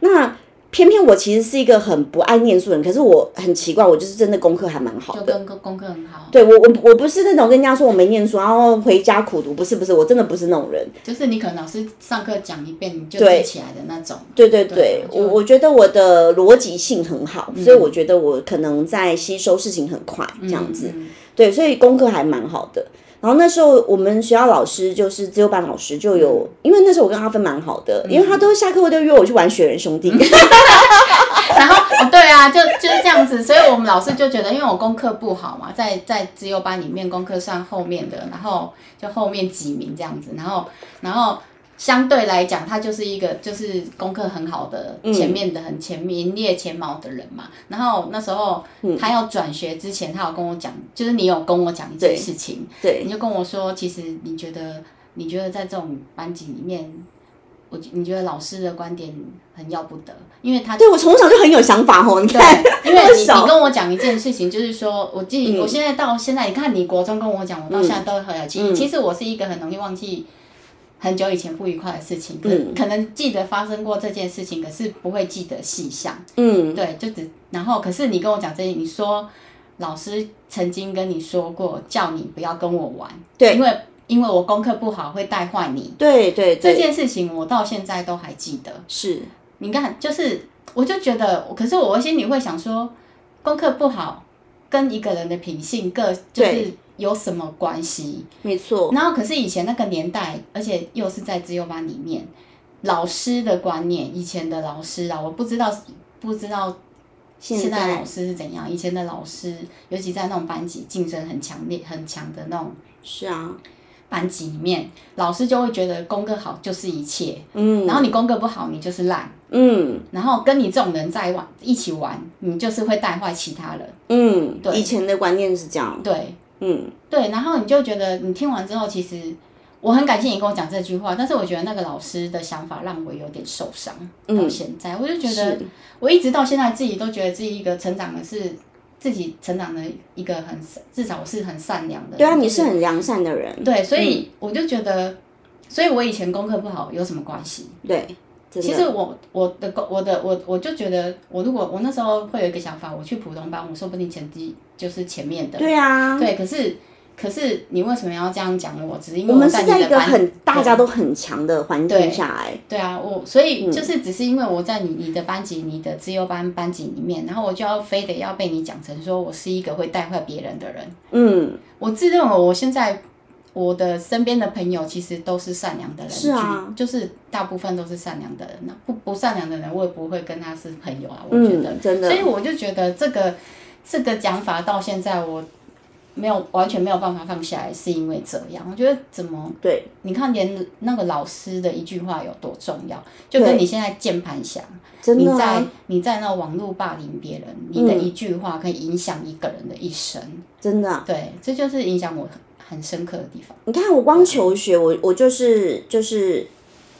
那偏偏我其实是一个很不爱念书的人，可是我很奇怪，我就是真的功课还蛮好的，功功课很好。对我我我不是那种跟人家说我没念书，然后回家苦读，不是不是，我真的不是那种人。就是你可能老师上课讲一遍你就记起来的那种。对对对，我我觉得我的逻辑性很好，所以我觉得我可能在吸收事情很快这样子。对，所以功课还蛮好的。然后那时候我们学校老师就是自由班老师，就有因为那时候我跟阿芬蛮好的，因为他都下课后都约我去玩雪人兄弟。然后对啊，就就是这样子，所以我们老师就觉得，因为我功课不好嘛，在在自由班里面功课算后面的，然后就后面几名这样子，然后然后。相对来讲，他就是一个就是功课很好的，前面的很前名列前茅的人嘛。然后那时候他要转学之前，他有跟我讲，就是你有跟我讲一件事情，对，你就跟我说，其实你觉得你觉得在这种班级里面，我你觉得老师的观点很要不得，因为他对我从小就很有想法哦。你看，因为你你跟我讲一件事情，就是说我记我现在到现在，你看你国中跟我讲，我到现在都很有记忆。其实我是一个很容易忘记。很久以前不愉快的事情，可可能记得发生过这件事情，可是不会记得细项。嗯，对，就只然后，可是你跟我讲这些，你说老师曾经跟你说过，叫你不要跟我玩，对，因为因为我功课不好会带坏你。对对，这件事情我到现在都还记得。是，你看，就是我就觉得，可是我心里会想说，功课不好跟一个人的品性各就是。有什么关系？没错。然后可是以前那个年代，而且又是在自由班里面，老师的观念，以前的老师啊，我不知道不知道现在老师是怎样。以前的老师，尤其在那种班级竞争很强烈、很强的那种，是啊，班级里面，老师就会觉得功课好就是一切，嗯，然后你功课不好，你就是烂，嗯然后跟你这种人在玩一起玩，你就是会带坏其他人。嗯，对以前的观念是这样，对嗯对，然后你就觉得你听完之后，其实我很感谢你跟我讲这句话，但是我觉得那个老师的想法让我有点受伤。到现在，我就觉得是我一直到现在自己都觉得自己一个成长的是自己成长的一个很至少我是很善良的人。对啊，你就是很良善的人，对，所以我就觉得，所以我以前功课不好有什么关系？对，其实我我的功我的我我就觉得，我如果我那时候会有一个想法，我去普通班，我说不定成绩就是前面的。对啊，对，可是可是你为什么要这样讲我？只是因为我们在是在一个很大家都很强的环境对下来，对啊，我所嗯以就是只是因为我在你你的班级、你的自由班班级里面，然后我就要非得要被你讲成说我是一个会带坏别人的人。嗯，我自认为我现在我的身边的朋友其实都是善良的人，是啊就就是大部分都是善良的人那不不善良的人，我也不会跟他是朋友啊。我觉得，嗯，真的所，以我就觉得这个这个讲法到现在我没有完全没有办法放下来，是因为这样。我觉得怎么对，你看，连那个老师的一句话有多重要，就跟你现在键盘侠，你在啊，你在那网络霸凌别人，你的一句话可以影响一个人的一生。真的啊。对，这就是影响我很很深刻的地方。你看我光求学，我我就是就是，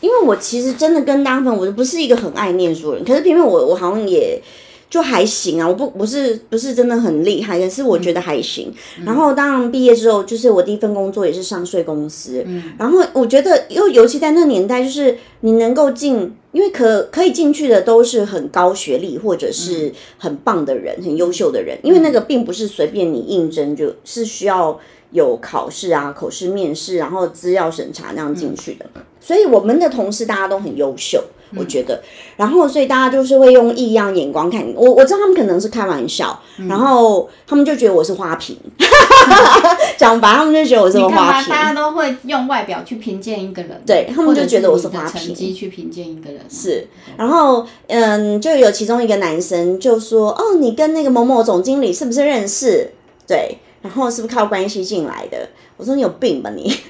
因为我其实真的跟大部分我不是一个很爱念书的人，可是偏偏我我好像也就还行啊，我不不是不是真的很厉害，但是我觉得还行。然后当然毕业之后，就是我第一份工作也是上税公司，嗯然后我觉得又尤其在那年代，就是你能够进。因为可可以进去的都是很高学历或者是很棒的人、很优秀的人，因为那个并不是随便你应征，就是需要有考试啊、口试、面试，然后资料审查那样进去的。所以我们的同事大家都很优秀，我觉得。然后所以大家就是会用异样眼光看你。我我知道他们可能是开玩笑，然后他们就觉得我是花瓶，讲白他们就觉得我是花瓶。大家都会用外表去评鉴一个人，对他们就觉得我是花或者你的成瓶绩去评鉴一个人。是，然后嗯，就有其中一个男生就说：“哦，你跟那个某某总经理是不是认识？对，然后是不是靠关系进来的？”我说：“你有病吧你！”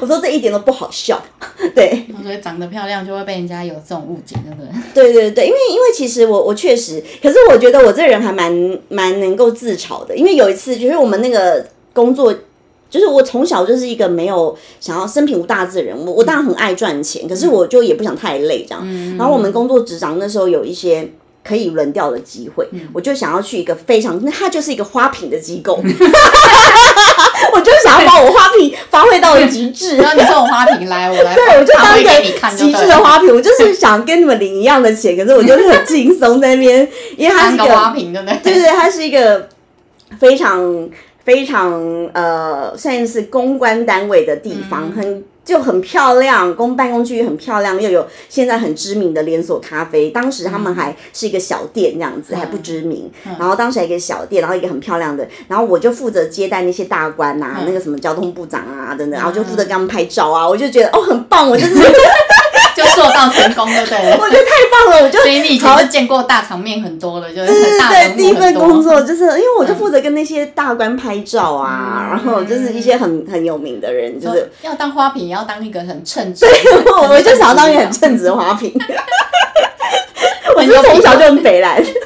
我说这一点都不好笑，对所以长得漂亮就会被人家有这种误解，对不对？对对对，因为因为其实我我确实，可是我觉得我这人还蛮蛮能够自嘲的，因为有一次就是我们那个工作。就是我从小就是一个没有想要生平无大志的人，我我当然很爱赚钱，可是我就也不想太累这样。然后我们工作职掌那时候有一些可以轮调的机会，我就想要去一个非常，那它就是一个花瓶的机构，我就想要把我花瓶发挥到极致。然后你送我花瓶来，我来，对，我就当一个极致的花瓶，我就是想跟你们领一样的钱，可是我就是很轻松在那边，因为它是一个，个花瓶，对不对？对对对，它是一个非常非常呃，算是公关单位的地方，很。就很漂亮，公办公区域很漂亮，又有现在很知名的连锁咖啡。当时他们还是一个小店这样子，还不知名。然后当时还有一个小店，然后一个很漂亮的，然后我就负责接待那些大官呐、那个什么交通部长啊等等，然后就负责给他们拍照啊。我就觉得哦，很棒，我就是 就塑造成功，对不对？了？我觉得太棒了，我就所以你以前是见过大场面很多的，就是很大对第一份工作就是因为我就负责跟那些大官拍照啊，然后就是一些很很有名的人，就是要当花瓶，也要当一个很称职。我 我就想要当一个很称职的花瓶，我就从小就很北蓝，就是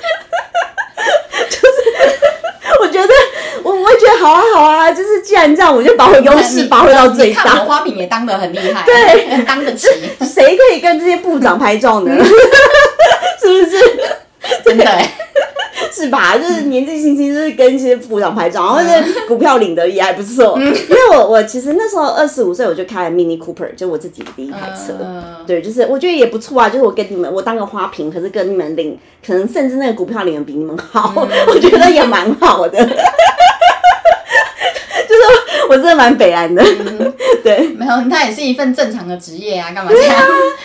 我觉得我我会觉得好啊好啊，就是既然这样，我就把我优势发挥到最大我。花瓶也当得很厉害，对，当得起，谁可以跟这些部长拍照呢？是不是？真的欸。是吧？就是年纪轻轻，就是跟一些部长拍照，然后是股票领的也还不错。因为我我其实那时候二十五岁，我就开了 Mini Cooper，就我自己的第一台车。嗯对，就是我觉得也不错啊。就是我跟你们，我当个花瓶，可是跟你们领，可能甚至那个股票领的比你们好，我觉得也蛮好的。就是我真的蛮北蓝的，对。没有，它也是一份正常的职业啊，干嘛这样？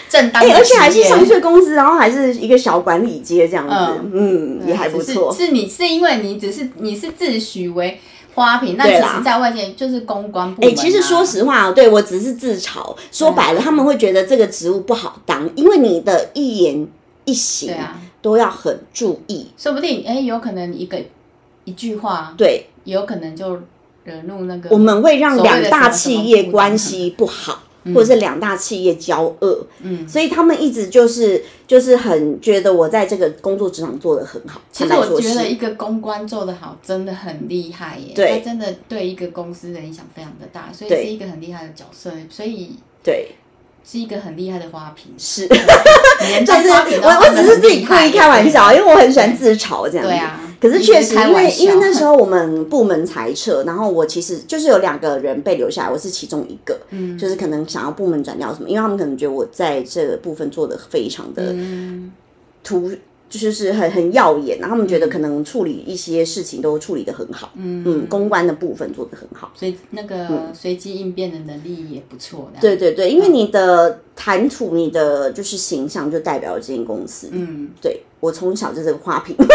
正当而且还是上市公司，然后还是一个小管理阶这样子，嗯，也还不错。是是你是因为你只是你是自诩为花瓶，那其对啦实在外界就是公关部哎、门啊。其实说实话，对我只是自嘲。说白了，他们会觉得这个职务不好当，因为你的一言一行对啊，都要很注意。说不定哎，有可能一个一句话，对，有可能就惹怒那个我们会让两大企业关系不好。或者是两大企业交恶，嗯，所以他们一直就是就是很觉得我在这个工作职场做的很好。其实我觉得一个公关做的好真的很厉害耶，对，真的对一个公司的影响非常的大，所以是一个很厉害的角色，所以对。是一个很厉害的花瓶，是，就是我我只是自己故意开玩笑，因为我很喜欢自嘲这样。对啊。可是确实，因为因为那时候我们部门裁撤，然后我其实就是有两个人被留下来，我是其中一个，嗯，就是可能想要部门转掉什么，因为他们可能觉得我在这个部分做的非常的突。就是是很很耀眼，然后他们觉得可能处理一些事情都处理的很好，嗯。嗯，公关的部分做的很好，所以那个随机应变的能力也不错。对对对，因为你的谈吐，你的就是形象，就代表了这间公司。嗯，对我从小就是个花瓶。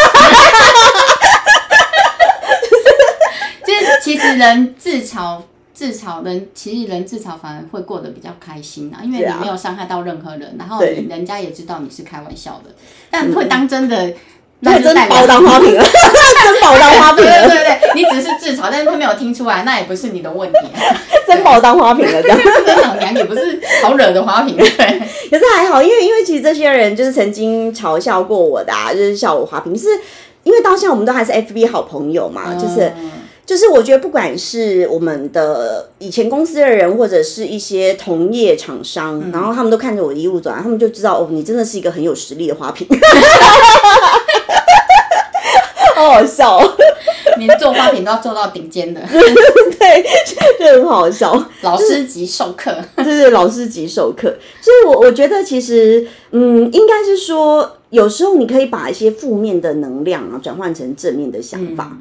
就是其实人自嘲。自嘲人其实人自嘲反而会过得比较开心啊，因为你没有伤害到任何人，然后人家也知道你是开玩笑的，但会当真的，那真把我当花瓶了，真把我当花瓶了，对对对，你只是自嘲，但是他没有听出来，那也不是你的问题，真把我当花瓶了，这样，老娘也不是好惹的花瓶，对，可是还好，因为因为其实这些人就是曾经嘲笑过我的，啊，就是笑我花瓶，是因为到现在我们都还是 FB 好朋友嘛，就是。就是我觉得，不管是我们的以前公司的人，或者是一些同业厂商，然后他们都看着我一路走来，他们就知道哦，你真的是一个很有实力的花瓶，好好笑，连做花瓶都要做到顶尖的，对，就很好笑，老师级授课，对对，老师级授课，所以，我我觉得其实，嗯，应该是说，有时候你可以把一些负面的能量啊，转换成正面的想法。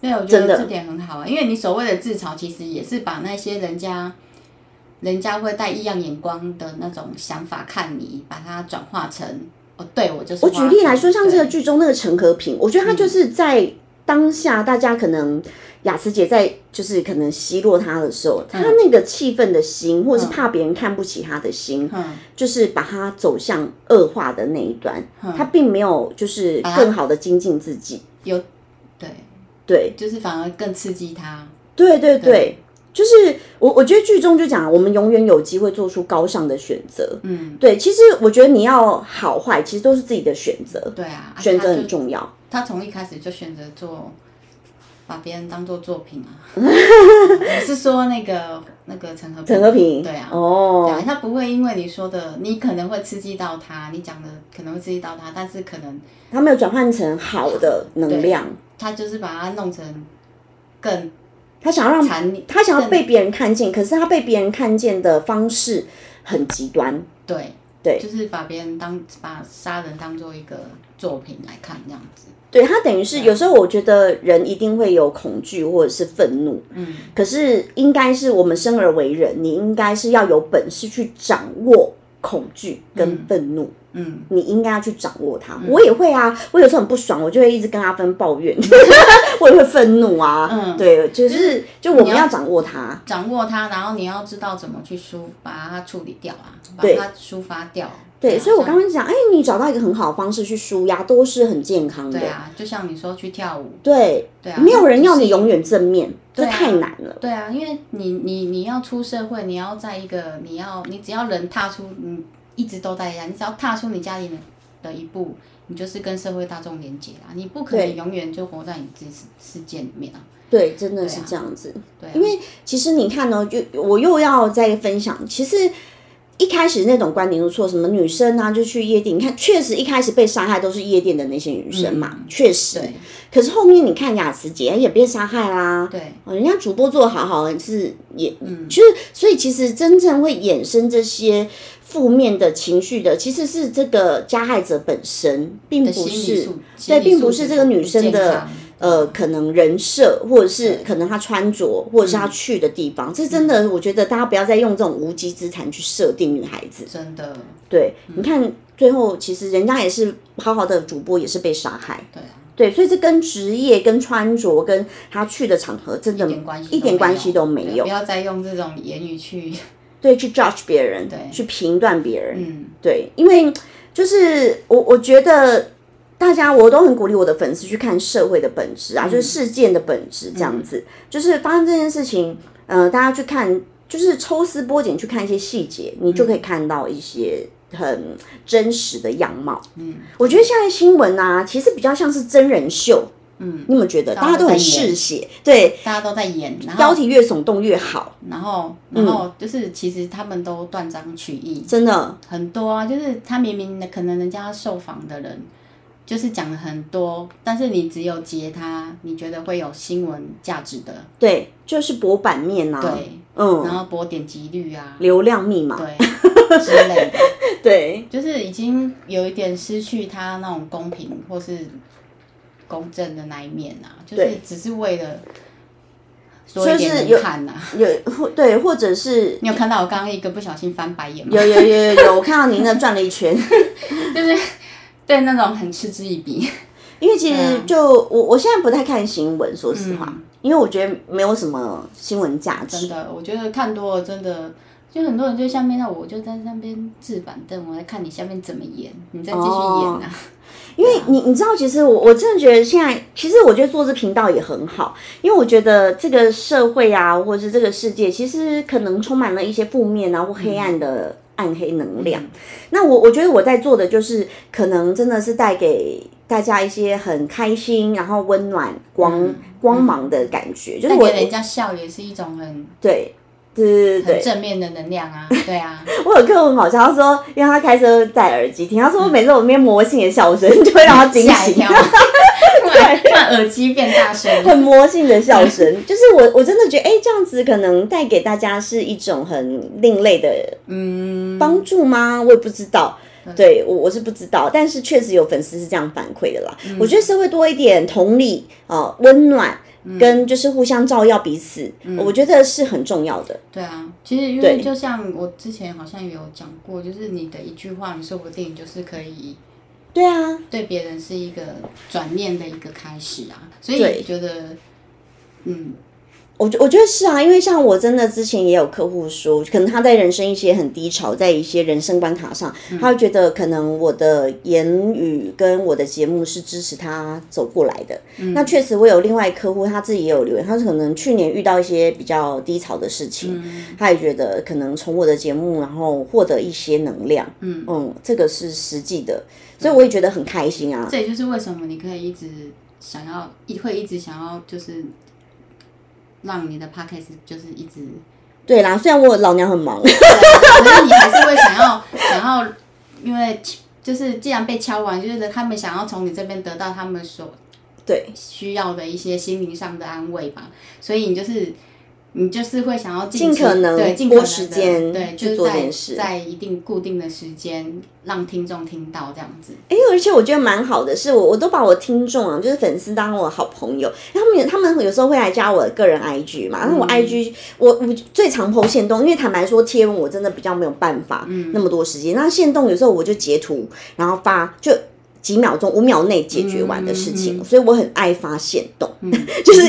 对，我觉得这点很好啊，因为你所谓的自嘲，其实也是把那些人家，人家会带异样眼光的那种想法看你，把它转化成哦，对我就是。我举例来说，像这个剧中那个陈和平，我觉得他就是在当下，大家可能雅慈姐在就是可能奚落他的时候，他那个气愤的心，或是怕别人看不起他的心，就是把他走向恶化的那一端，他并没有就是更好的精进自己。有，对。对，就是反而更刺激他。对对对，就是我我觉得剧中就讲，我们永远有机会做出高尚的选择。嗯，对，其实我觉得你要好坏，其实都是自己的选择。对啊，选择很重要。他从一开始就选择做，把别人当做作品啊。是说那个那个陈和陈和平？对啊，哦，对啊，他不会因为你说的，你可能会刺激到他，你讲的可能会刺激到他，但是可能他没有转换成好的能量。他就是把它弄成更，他想要让他想要被别人看见，可是他被别人看见的方式很极端。对对，就是把别人当把杀人当做一个作品来看，这样子。对他等于是有时候我觉得人一定会有恐惧或者是愤怒，嗯，可是应该是我们生而为人，你应该是要有本事去掌握恐惧跟愤怒。嗯，你应该要去掌握它。我也会啊，我有时候很不爽，我就会一直跟阿芬抱怨，我也会愤怒啊。嗯，对，就是就我们要掌握它，掌握它，然后你要知道怎么去抒，把它处理掉啊，把它抒发掉。对，所以我刚刚讲，哎，你找到一个很好的方式去舒压，都是很健康的。对啊，就像你说去跳舞。对对啊，没有人要你永远正面，这太难了。对啊，因为你你你要出社会，你要在一个你要你只要人踏出你。一直都在家，你只要踏出你家里的一步，你就是跟社会大众连接啦。你不可能永远就活在你自己世界里面啊。对，真的是这样子。对，因为其实你看呢，就我又要再分享，其实一开始那种观点都错，什么女生啊就去夜店，你看确实一开始被杀害都是夜店的那些女生嘛，确实。可是后面你看雅慈姐也被杀害啦，对，人家主播做的好好的，是也，嗯，就是所以其实真正会衍生这些。负面的情绪的其实是这个加害者本身，并不是对，并不是这个女生的呃可能人设，或者是可能他穿着，或者是他去的地方。这真的，我觉得大家不要再用这种无稽之谈去设定女孩子。真的，对，你看最后其实人家也是好好的主播，也是被杀害。对对，所以这跟职业、跟穿着、跟他去的场合，真的一点关系都没有。不要再用这种言语去。对，去 judge 别人，对，去评断别人，嗯，对，因为就是我，我觉得大家我都很鼓励我的粉丝去看社会的本质啊，就是事件的本质这样子，就是发生这件事情，呃，大家去看。就是抽丝剥茧去看一些细节，你就可以看到一些很真实的样貌。嗯，我觉得现在新闻啊，其实比较像是真人秀。嗯，你有没有觉得大家都很嗜血？对，大家都在演，然后标题越耸动越好。然后，然后就是其实他们都断章取义，真的很多啊。就是他明明可能人家受访的人就是讲了很多，但是你只有截它，你觉得会有新闻价值的，对，就是博版面啊，对，嗯，然后博点击率啊，流量密码，对 之类的，对，就是已经有一点失去它那种公平或是。公正的那一面啊，就是只是为了多一点人看呐，有或对，或者是你有看到我刚刚一个不小心翻白眼吗？有有有有有，我看到您那转了一圈，就是对那种很嗤之以鼻。因为其实就我我现在不太看新闻，说实话，因为我觉得没有什么新闻价值。真的，我觉得看多了真的。就很多人就下面，那我就在那边置板凳，我在看你下面怎么演，你再继续演啊。因为你你知道，其实我我真的觉得现在，其实我觉得做这频道也很好，因为我觉得这个社会啊，或者是这个世界，其实可能充满了一些负面啊或黑暗的暗黑能量。那我我觉得我在做的就是，可能真的是带给大家一些很开心，然后温暖光光芒的感觉，就是我给人家笑也是一种很对。对对对。正面的能量啊，对啊。我有客户好像他说，因为他开车戴耳机听，他说每次我面魔性的笑声就会让他惊喜，对，让耳机变大声，很魔性的笑声，就是我我真的觉得，哎，这样子可能带给大家是一种很另类的嗯。帮助吗？我也不知道，对我我是不知道，但是确实有粉丝是这样反馈的啦。我觉得社会多一点同理啊，温暖。跟就是互相照耀彼此，我觉得是很重要的。对啊，其实因为就像我之前好像有讲过，就是你的一句话，你说不定就是可以，对啊，对别人是一个转念的一个开始啊。所以觉得，嗯。我我觉得是啊，因为像我真的之前也有客户说，可能他在人生一些很低潮，在一些人生关卡上，他会觉得可能我的言语跟我的节目是支持他走过来的。那确实，我有另外客户，他自己也有留言，他是可能去年遇到一些比较低潮的事情，他也觉得可能从我的节目然后获得一些能量。嗯嗯，这个是实际的，所以我也觉得很开心啊。这也就是为什么你可以一直想要，一会一直想要就是。让你的 podcast 就是一直对啦，虽然我老娘很忙，可是你还是会想要 想要，因为就是既然被敲完，就是他们想要从你这边得到他们所对需要的一些心灵上的安慰吧，所以你就是。你就是会想要尽可能对尽可时间对，就是在在一定固定的时间让听众听到这样子。哎，而且我觉得蛮好的，是我我都把我听众啊，就是粉丝当我好朋友。他们他们有时候会来加我的个人 IG 嘛，然后我 IG 我我最常剖线动，因为坦白说贴文我真的比较没有办法那么多时间。那线动有时候我就截图然后发就。几秒钟、五秒内解决完的事情，所以我很爱发现动，就是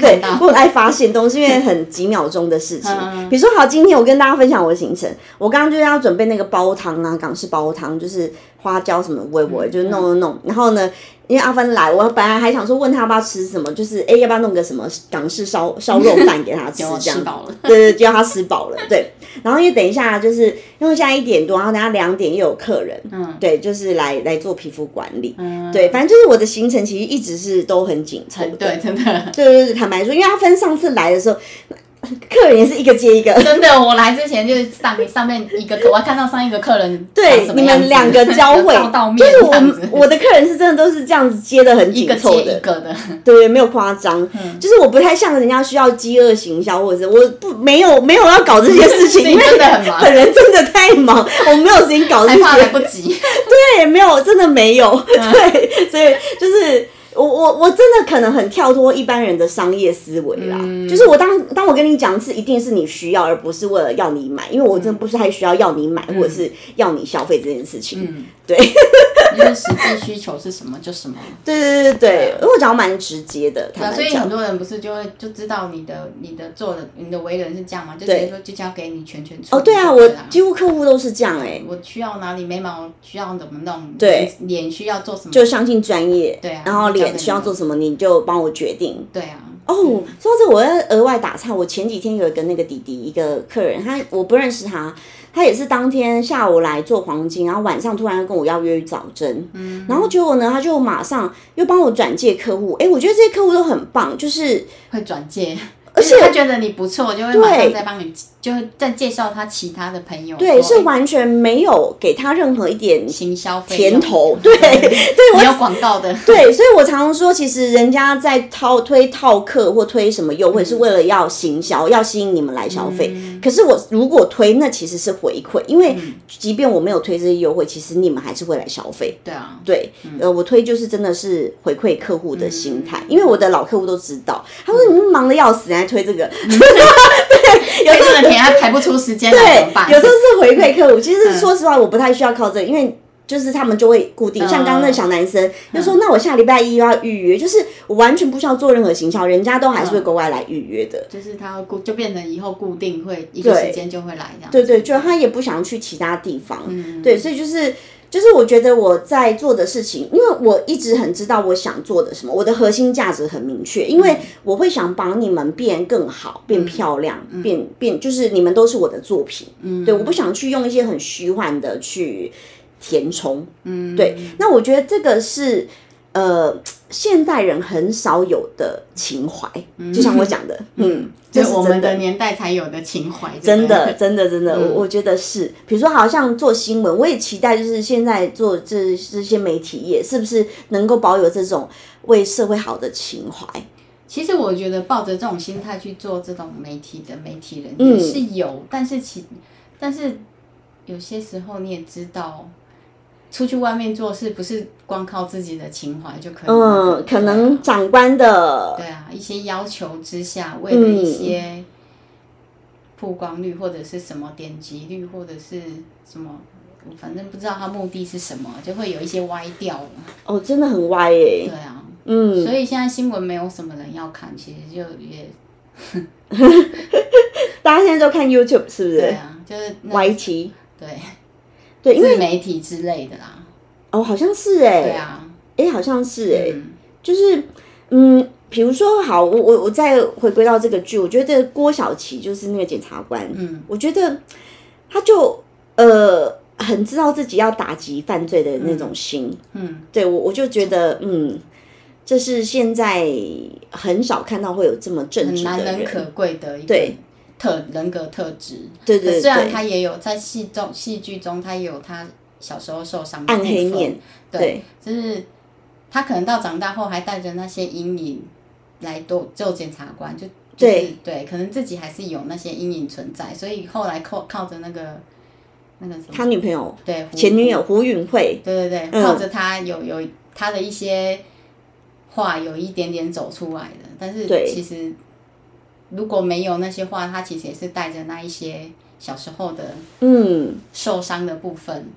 对，我很爱发现动，是因为很几秒钟的事情。比如说，好，今天我跟大家分享我的行程，我刚刚就是要准备那个煲汤啊，港式煲汤，就是花椒什么喂喂，就弄弄弄。然后呢，因为阿芬来，我本来还想说问他要不要吃什么，就是哎要不要弄个什么港式烧烧肉饭给他吃，这样，对对，叫他吃饱了，对。然后因为等一下就是，因为现在一点多，然后等下两点又有客人，嗯，对，就是来来做皮肤管理，嗯，对，反正就是我的行程其实一直是都很紧凑，对，真的，对对对，坦白说，因为阿芬上次来的时候。客人也是一个接一个，真的。我来之前就是上上面一个，我看到上一个客人，对，你们两个交汇，就是我我的客人是真的都是这样子接的很紧凑的，一个的，对，没有夸张，就是我不太像人家需要饥饿行销，或者是我不没有没有要搞这些事情，因为真的很忙，本人真的太忙，我没有时间搞这些，来不及，对，没有，真的没有，对，所以就是。我我我真的可能很跳脱一般人的商业思维啦，就是我当当我跟你讲是一定是你需要，而不是为了要你买，因为我真的不是太需要要你买或者是要你消费这件事情，对。因为实际需求是什么就什么。对对对对对，我讲蛮直接的。对，所以很多人不是就会就知道你的你的做的你的为人是这样嘛，就直接说就交给你全权处理。哦，对啊，我几乎客户都是这样哎。我需要哪里眉毛需要怎么弄？对，脸需要做什么？就相信专业。对啊。然后脸需要做什么，你就帮我决定。对啊。哦，说到这，我要额外打岔。我前几天有一个那个弟弟，一个客人，他我不认识他，他也是当天下午来做黄金，然后晚上突然跟我要约早针，嗯，然后结果呢，他就马上又帮我转介客户。哎，我觉得这些客户都很棒，就是会转介。而且他觉得你不错，就会马上再帮你，就再介绍他其他的朋友。对，是完全没有给他任何一点行销甜头。对，对，没有广告的。对，所以我常常说，其实人家在套推套客或推什么优惠，是为了要行销，要吸引你们来消费。可是我如果推，那其实是回馈，因为即便我没有推这些优惠，其实你们还是会来消费。对啊，对，呃，我推就是真的是回馈客户的心态，因为我的老客户都知道，他说你们忙的要死。还推这个，对，有这个钱还排不出时间对，有时候是回馈客户。其实说实话，我不太需要靠这个，因为就是他们就会固定。像刚刚那小男生就说：“那我下礼拜一要预约，就是我完全不需要做任何行销，人家都还是会国外来预约的。”就是他固就变成以后固定会一个时间就会来这样。对对，就他也不想去其他地方。嗯，对，所以就是。就是我觉得我在做的事情，因为我一直很知道我想做的什么，我的核心价值很明确，因为我会想帮你们变更好、变漂亮、变变，就是你们都是我的作品，嗯，对，我不想去用一些很虚幻的去填充，嗯，对，那我觉得这个是。呃，现代人很少有的情怀，就像我讲的，嗯，就我们的年代才有的情怀，真的，真的，真的，我我觉得是。比如说，好像做新闻，我也期待，就是现在做这这些媒体业，是不是能够保有这种为社会好的情怀？其实我觉得，抱着这种心态去做这种媒体的媒体人也是有，但是其但是有些时候你也知道。出去外面做事不是光靠自己的情怀就可以。嗯，可能长官的对啊，一些要求之下，为了一些曝光率或者是什么点击率或者是什么，反正不知道他目的是什么，就会有一些歪掉。哦，真的很歪耶。对啊，嗯，所以现在新闻没有什么人要看，其实就也，大家现在都看 YouTube 是不是？对啊，就是歪题。对。对，因为媒体之类的啦。哦，好像是哎。对啊。哎，好像是哎，就是嗯，比如说，好，我我我再回归到这个剧，我觉得郭晓琪就是那个检察官，嗯，我觉得他就呃很知道自己要打击犯罪的那种心，嗯，对我我就觉得嗯，这是现在很少看到会有这么正直的人，难能可贵的一对。特人格特质，对对对，虽然他也有在戏中戏剧中，他也有他小时候受伤的暗黑面，对，就是他可能到长大后还带着那些阴影来做做检察官，就对对，可能自己还是有那些阴影存在，所以后来靠靠着那个那个什么，他女朋友对前女友胡允慧，对对对，靠着他有有他的一些话有一点点走出来的，但是其实。如果没有那些话，他其实也是带着那一些小时候的嗯受伤的部分。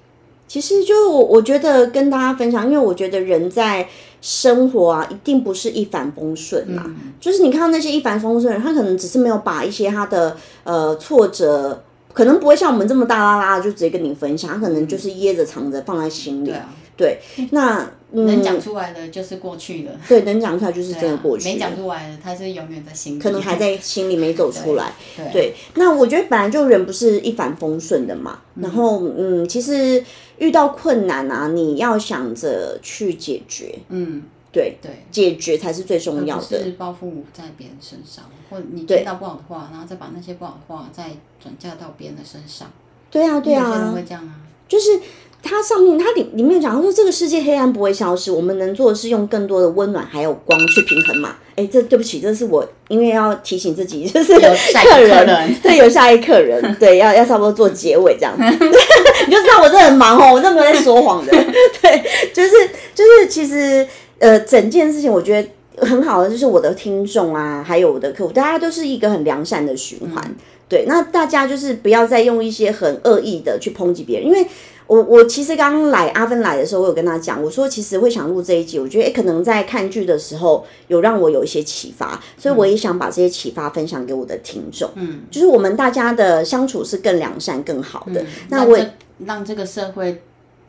其实就我我觉得跟大家分享，因为我觉得人在生活啊，一定不是一帆风顺嘛。就是你看到那些一帆风顺人，他可能只是没有把一些他的呃挫折，可能不会像我们这么大啦啦就直接跟你分享，他可能就是掖着藏着放在心里。对，那能讲出来的就是过去的。对，能讲出来就是真的过去。没讲出来的，他是永远在心里。可能还在心里没走出来。对，那我觉得本来就人不是一帆风顺的嘛。然后，嗯，其实遇到困难啊，你要想着去解决。嗯，对对，解决才是最重要的。是报复在别人身上，或你听到不好的话，然后再把那些不好的话再转嫁到别人的身上。对啊，对啊，有些人会这样啊，就是。它上面，它里里面讲，他说这个世界黑暗不会消失，我们能做的是用更多的温暖还有光去平衡嘛。哎，这对不起，这是我因为要提醒自己，就是客人，对，有下一客人，对，要要差不多做结尾这样，你就知道我真的很忙哦，我真的没有在说谎的，对，就是就是，其实呃，整件事情我觉得很好的，就是我的听众啊，还有我的客户，大家都是一个很良善的循环，对，那大家就是不要再用一些很恶意的去抨击别人，因为。我我其实刚来阿芬来的时候，我有跟他讲，我说其实会想录这一集，我觉得可能在看剧的时候有让我有一些启发，所以我也想把这些启发分享给我的听众。嗯，就是我们大家的相处是更良善、更好的。那我让这个社会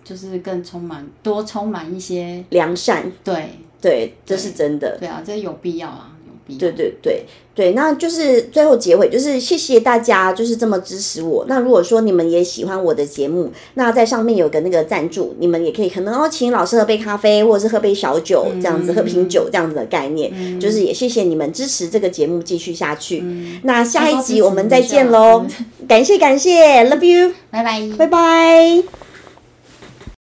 就是更充满多充满一些良善。对对，这是真的。对啊，这有必要啊，对对对对，那就是最后结尾，就是谢谢大家，就是这么支持我。那如果说你们也喜欢我的节目，那在上面有个那个赞助，你们也可以可能哦，请老师喝杯咖啡，或者是喝杯小酒这样子，喝瓶酒这样子的概念，就是也谢谢你们支持这个节目继续下去。那下一集我们再见喽，感谢感谢，Love you，拜拜，拜拜。